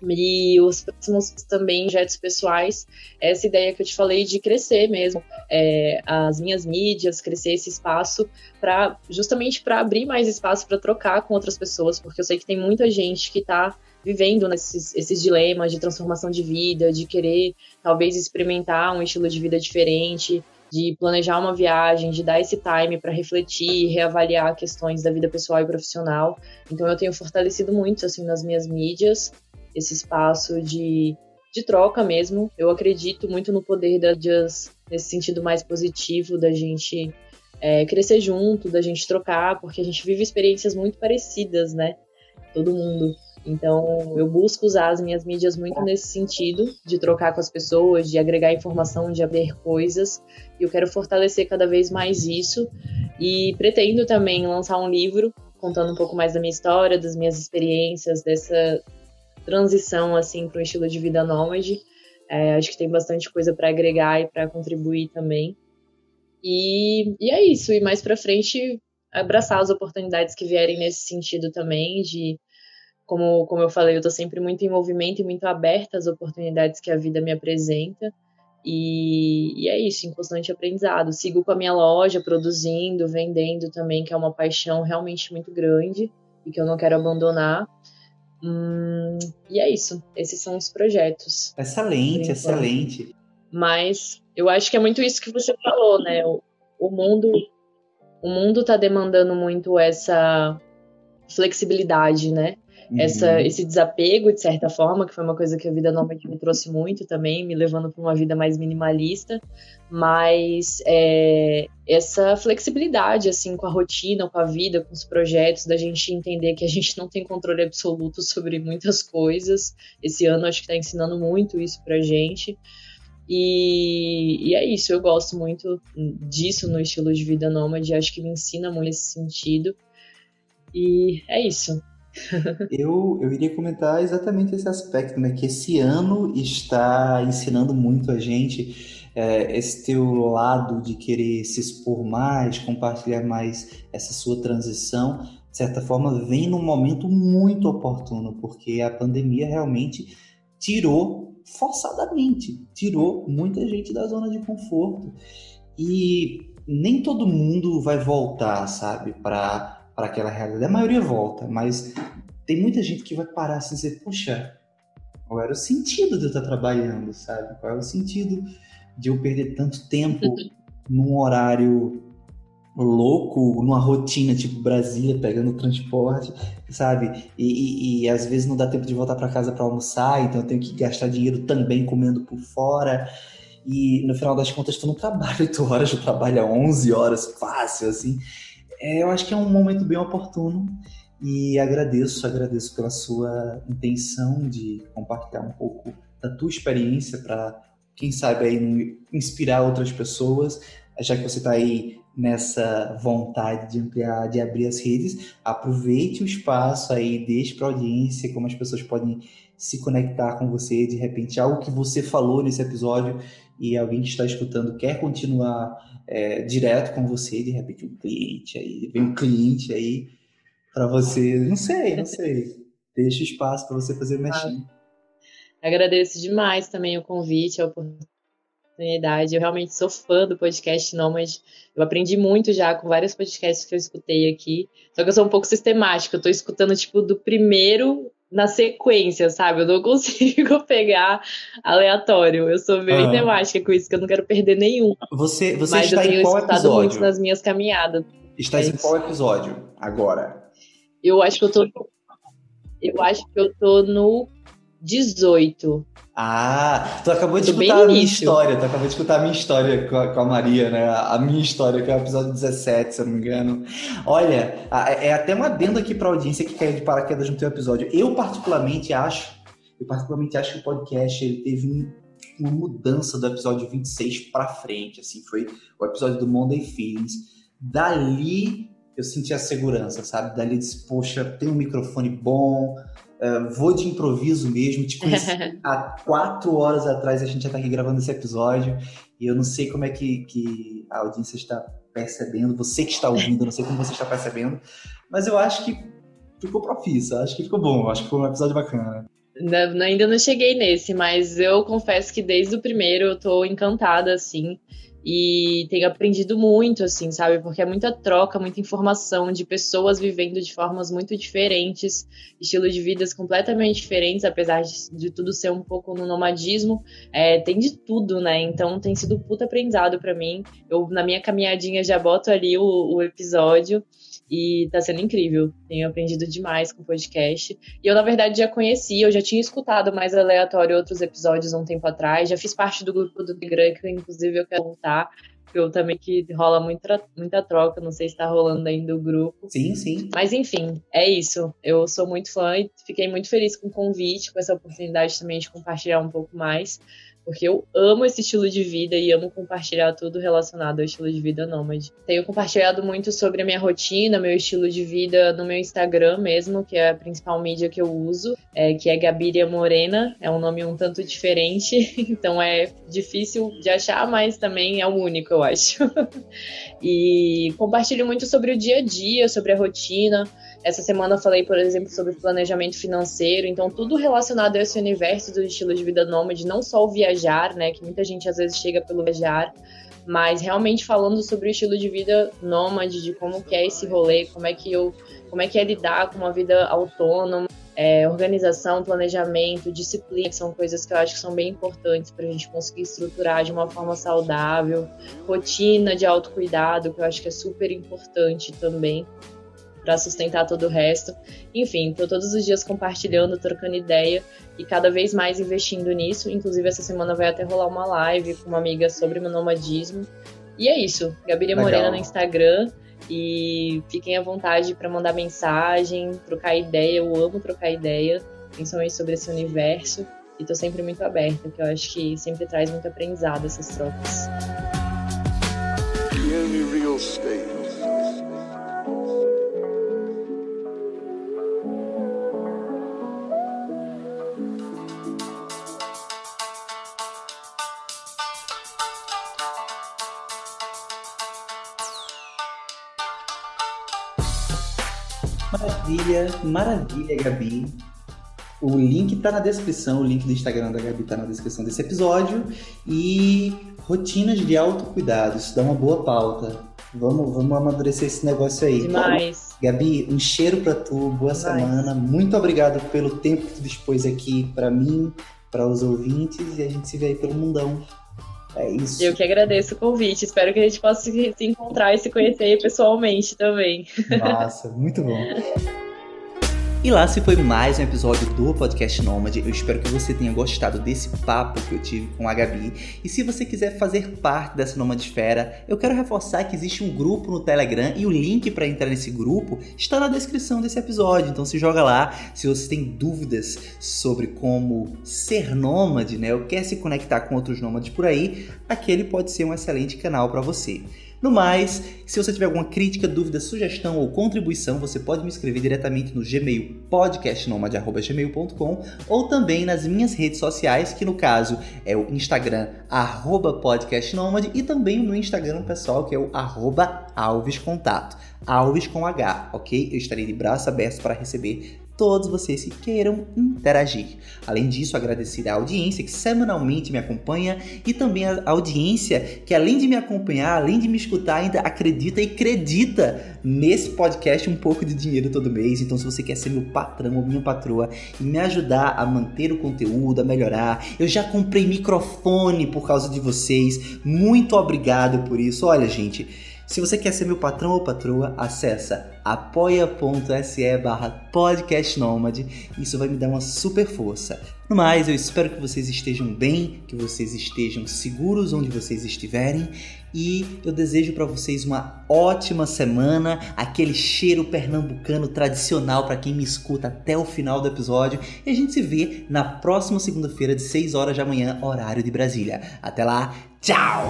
E os próximos também projetos pessoais, essa ideia que eu te falei de crescer mesmo é, as minhas mídias, crescer esse espaço para justamente para abrir mais espaço para trocar com outras pessoas, porque eu sei que tem muita gente que está vivendo nesses esses dilemas de transformação de vida, de querer talvez experimentar um estilo de vida diferente, de planejar uma viagem, de dar esse time para refletir, reavaliar questões da vida pessoal e profissional. Então eu tenho fortalecido muito assim nas minhas mídias esse espaço de, de troca mesmo. Eu acredito muito no poder da Just nesse sentido mais positivo da gente é, crescer junto, da gente trocar, porque a gente vive experiências muito parecidas, né? Todo mundo. Então, eu busco usar as minhas mídias muito nesse sentido, de trocar com as pessoas, de agregar informação, de abrir coisas. E eu quero fortalecer cada vez mais isso. E pretendo também lançar um livro contando um pouco mais da minha história, das minhas experiências, dessa transição assim para um estilo de vida nômade. É, acho que tem bastante coisa para agregar e para contribuir também. E, e é isso. E mais para frente, abraçar as oportunidades que vierem nesse sentido também, de como, como eu falei, eu estou sempre muito em movimento e muito aberta às oportunidades que a vida me apresenta. E, e, é isso, em constante aprendizado. Sigo com a minha loja, produzindo, vendendo também, que é uma paixão realmente muito grande e que eu não quero abandonar. Hum, e é isso, esses são os projetos. Excelente, excelente. Mas eu acho que é muito isso que você falou, né? O, o mundo o mundo está demandando muito essa flexibilidade, né? Uhum. Essa, esse desapego, de certa forma, que foi uma coisa que a vida nômade me trouxe muito também, me levando para uma vida mais minimalista, mas é, essa flexibilidade, assim, com a rotina, com a vida, com os projetos, da gente entender que a gente não tem controle absoluto sobre muitas coisas. Esse ano acho que está ensinando muito isso pra gente. E, e, é isso, eu gosto muito disso no estilo de vida nômade, acho que me ensina muito nesse sentido. E é isso. Eu, eu iria comentar exatamente esse aspecto, né? Que esse ano está ensinando muito a gente é, esse teu lado de querer se expor mais, compartilhar mais essa sua transição, de certa forma, vem num momento muito oportuno, porque a pandemia realmente tirou forçadamente, tirou muita gente da zona de conforto. E nem todo mundo vai voltar, sabe, para aquela realidade. A maioria volta, mas tem muita gente que vai parar assim e dizer, poxa, qual era o sentido de eu estar trabalhando, sabe? Qual é o sentido de eu perder tanto tempo num horário louco, numa rotina tipo Brasília, pegando transporte, sabe? E, e, e às vezes não dá tempo de voltar para casa para almoçar, então eu tenho que gastar dinheiro também comendo por fora. E no final das contas, tu não trabalha 8 horas, tu trabalha 11 horas fácil, assim. É, eu acho que é um momento bem oportuno e agradeço, agradeço pela sua intenção de compartilhar um pouco da tua experiência para, quem sabe, aí, inspirar outras pessoas, já que você está aí nessa vontade de ampliar, de abrir as redes, aproveite o espaço aí, deixe para a audiência como as pessoas podem se conectar com você, de repente algo que você falou nesse episódio e alguém que está escutando quer continuar é, direto com você, de repente um cliente aí, vem um cliente aí para você, não sei, não sei, deixa espaço para você fazer mexer. Agradeço demais também o convite, a oportunidade. Eu realmente sou fã do podcast Nômade. Eu aprendi muito já com vários podcasts que eu escutei aqui. Só que eu sou um pouco sistemática. Eu tô escutando, tipo, do primeiro na sequência, sabe? Eu não consigo pegar aleatório. Eu sou meio ah. temática com isso, que eu não quero perder nenhum. Você, você Mas está em qual episódio? muito nas minhas caminhadas. Está é em qual episódio agora? Eu acho que eu tô. Eu acho que eu tô no 18. Ah, tu acabou de escutar a minha história, tu acabou de escutar a minha história com a, com a, Maria, né? A minha história, que é o episódio 17, se eu não me engano. Olha, é até uma adendo aqui pra audiência que caiu de paraquedas no teu episódio. Eu particularmente acho, eu particularmente acho que o podcast ele teve um, uma mudança do episódio 26 para frente, assim, foi o episódio do Monday Feelings. Dali eu senti a segurança, sabe? Dali disse, poxa, tem um microfone bom, Uh, vou de improviso mesmo, te conheci há quatro horas atrás, a gente já está aqui gravando esse episódio, e eu não sei como é que, que a audiência está percebendo, você que está ouvindo, não sei como você está percebendo, mas eu acho que ficou profissa, acho que ficou bom, acho que foi um episódio bacana. Não, ainda não cheguei nesse, mas eu confesso que desde o primeiro eu tô encantada, assim e tenho aprendido muito, assim, sabe? Porque é muita troca, muita informação de pessoas vivendo de formas muito diferentes, estilos de vidas completamente diferentes, apesar de, de tudo ser um pouco no nomadismo, é, tem de tudo, né? Então tem sido puta aprendizado para mim. Eu, na minha caminhadinha, já boto ali o, o episódio e tá sendo incrível. Tenho aprendido demais com o podcast. E eu, na verdade, já conhecia, eu já tinha escutado mais aleatório outros episódios há um tempo atrás. Já fiz parte do grupo do Telegram, que inclusive eu quero voltar. Eu também que rola muita, muita troca, não sei se tá rolando ainda o grupo. Sim, sim. Mas enfim, é isso. Eu sou muito fã e fiquei muito feliz com o convite, com essa oportunidade também de compartilhar um pouco mais. Porque eu amo esse estilo de vida e amo compartilhar tudo relacionado ao estilo de vida nômade. Tenho compartilhado muito sobre a minha rotina, meu estilo de vida no meu Instagram mesmo, que é a principal mídia que eu uso, é, que é Gabiria Morena, é um nome um tanto diferente, então é difícil de achar, mas também é o único, eu acho. e compartilho muito sobre o dia a dia, sobre a rotina, essa semana eu falei, por exemplo, sobre planejamento financeiro, então tudo relacionado a esse universo do estilo de vida nômade, não só o viajar, né, que muita gente às vezes chega pelo viajar, mas realmente falando sobre o estilo de vida nômade, de como que é esse rolê, como é que eu, como é que é lidar com uma vida autônoma, é, organização, planejamento, disciplina, que são coisas que eu acho que são bem importantes para a gente conseguir estruturar de uma forma saudável, rotina de autocuidado, que eu acho que é super importante também para sustentar todo o resto. Enfim, tô todos os dias compartilhando, trocando ideia e cada vez mais investindo nisso. Inclusive, essa semana vai até rolar uma live com uma amiga sobre nomadismo. E é isso. Gabiria Morena no Instagram. E fiquem à vontade para mandar mensagem, trocar ideia. Eu amo trocar ideia, principalmente sobre esse universo. E tô sempre muito aberta, porque eu acho que sempre traz muito aprendizado essas trocas. The only real state Maravilha, maravilha, Gabi. O link tá na descrição, o link do Instagram da Gabi tá na descrição desse episódio. E rotinas de autocuidado, isso dá uma boa pauta. Vamos, vamos amadurecer esse negócio aí. Demais. Gabi, um cheiro para tu, boa Demais. semana. Muito obrigado pelo tempo que tu dispôs aqui para mim, para os ouvintes e a gente se vê aí pelo mundão. É isso. Eu que agradeço o convite. Espero que a gente possa se encontrar e se conhecer pessoalmente também. Massa, muito bom. E lá se foi mais um episódio do Podcast Nômade. Eu espero que você tenha gostado desse papo que eu tive com a Gabi. E se você quiser fazer parte dessa Nomadesfera, eu quero reforçar que existe um grupo no Telegram e o link para entrar nesse grupo está na descrição desse episódio. Então se joga lá. Se você tem dúvidas sobre como ser nômade, né, ou quer se conectar com outros nômades por aí, aquele pode ser um excelente canal para você. No mais, se você tiver alguma crítica, dúvida, sugestão ou contribuição, você pode me escrever diretamente no Gmail podcastnomad.gmail.com ou também nas minhas redes sociais, que no caso é o Instagram podcastnomad e também o meu Instagram pessoal, que é o alvescontato. Alves com H, ok? Eu estarei de braços abertos para receber todos vocês que queiram interagir. Além disso, agradecer a audiência que semanalmente me acompanha e também a audiência que, além de me acompanhar, além de me escutar, ainda acredita e acredita nesse podcast um pouco de dinheiro todo mês. Então, se você quer ser meu patrão ou minha patroa e me ajudar a manter o conteúdo, a melhorar, eu já comprei microfone por causa de vocês. Muito obrigado por isso. Olha, gente. Se você quer ser meu patrão ou patroa, acessa apoia.se barra. Isso vai me dar uma super força. No mais, eu espero que vocês estejam bem, que vocês estejam seguros onde vocês estiverem e eu desejo para vocês uma ótima semana, aquele cheiro pernambucano tradicional para quem me escuta até o final do episódio e a gente se vê na próxima segunda-feira de 6 horas da manhã, horário de Brasília. Até lá, tchau!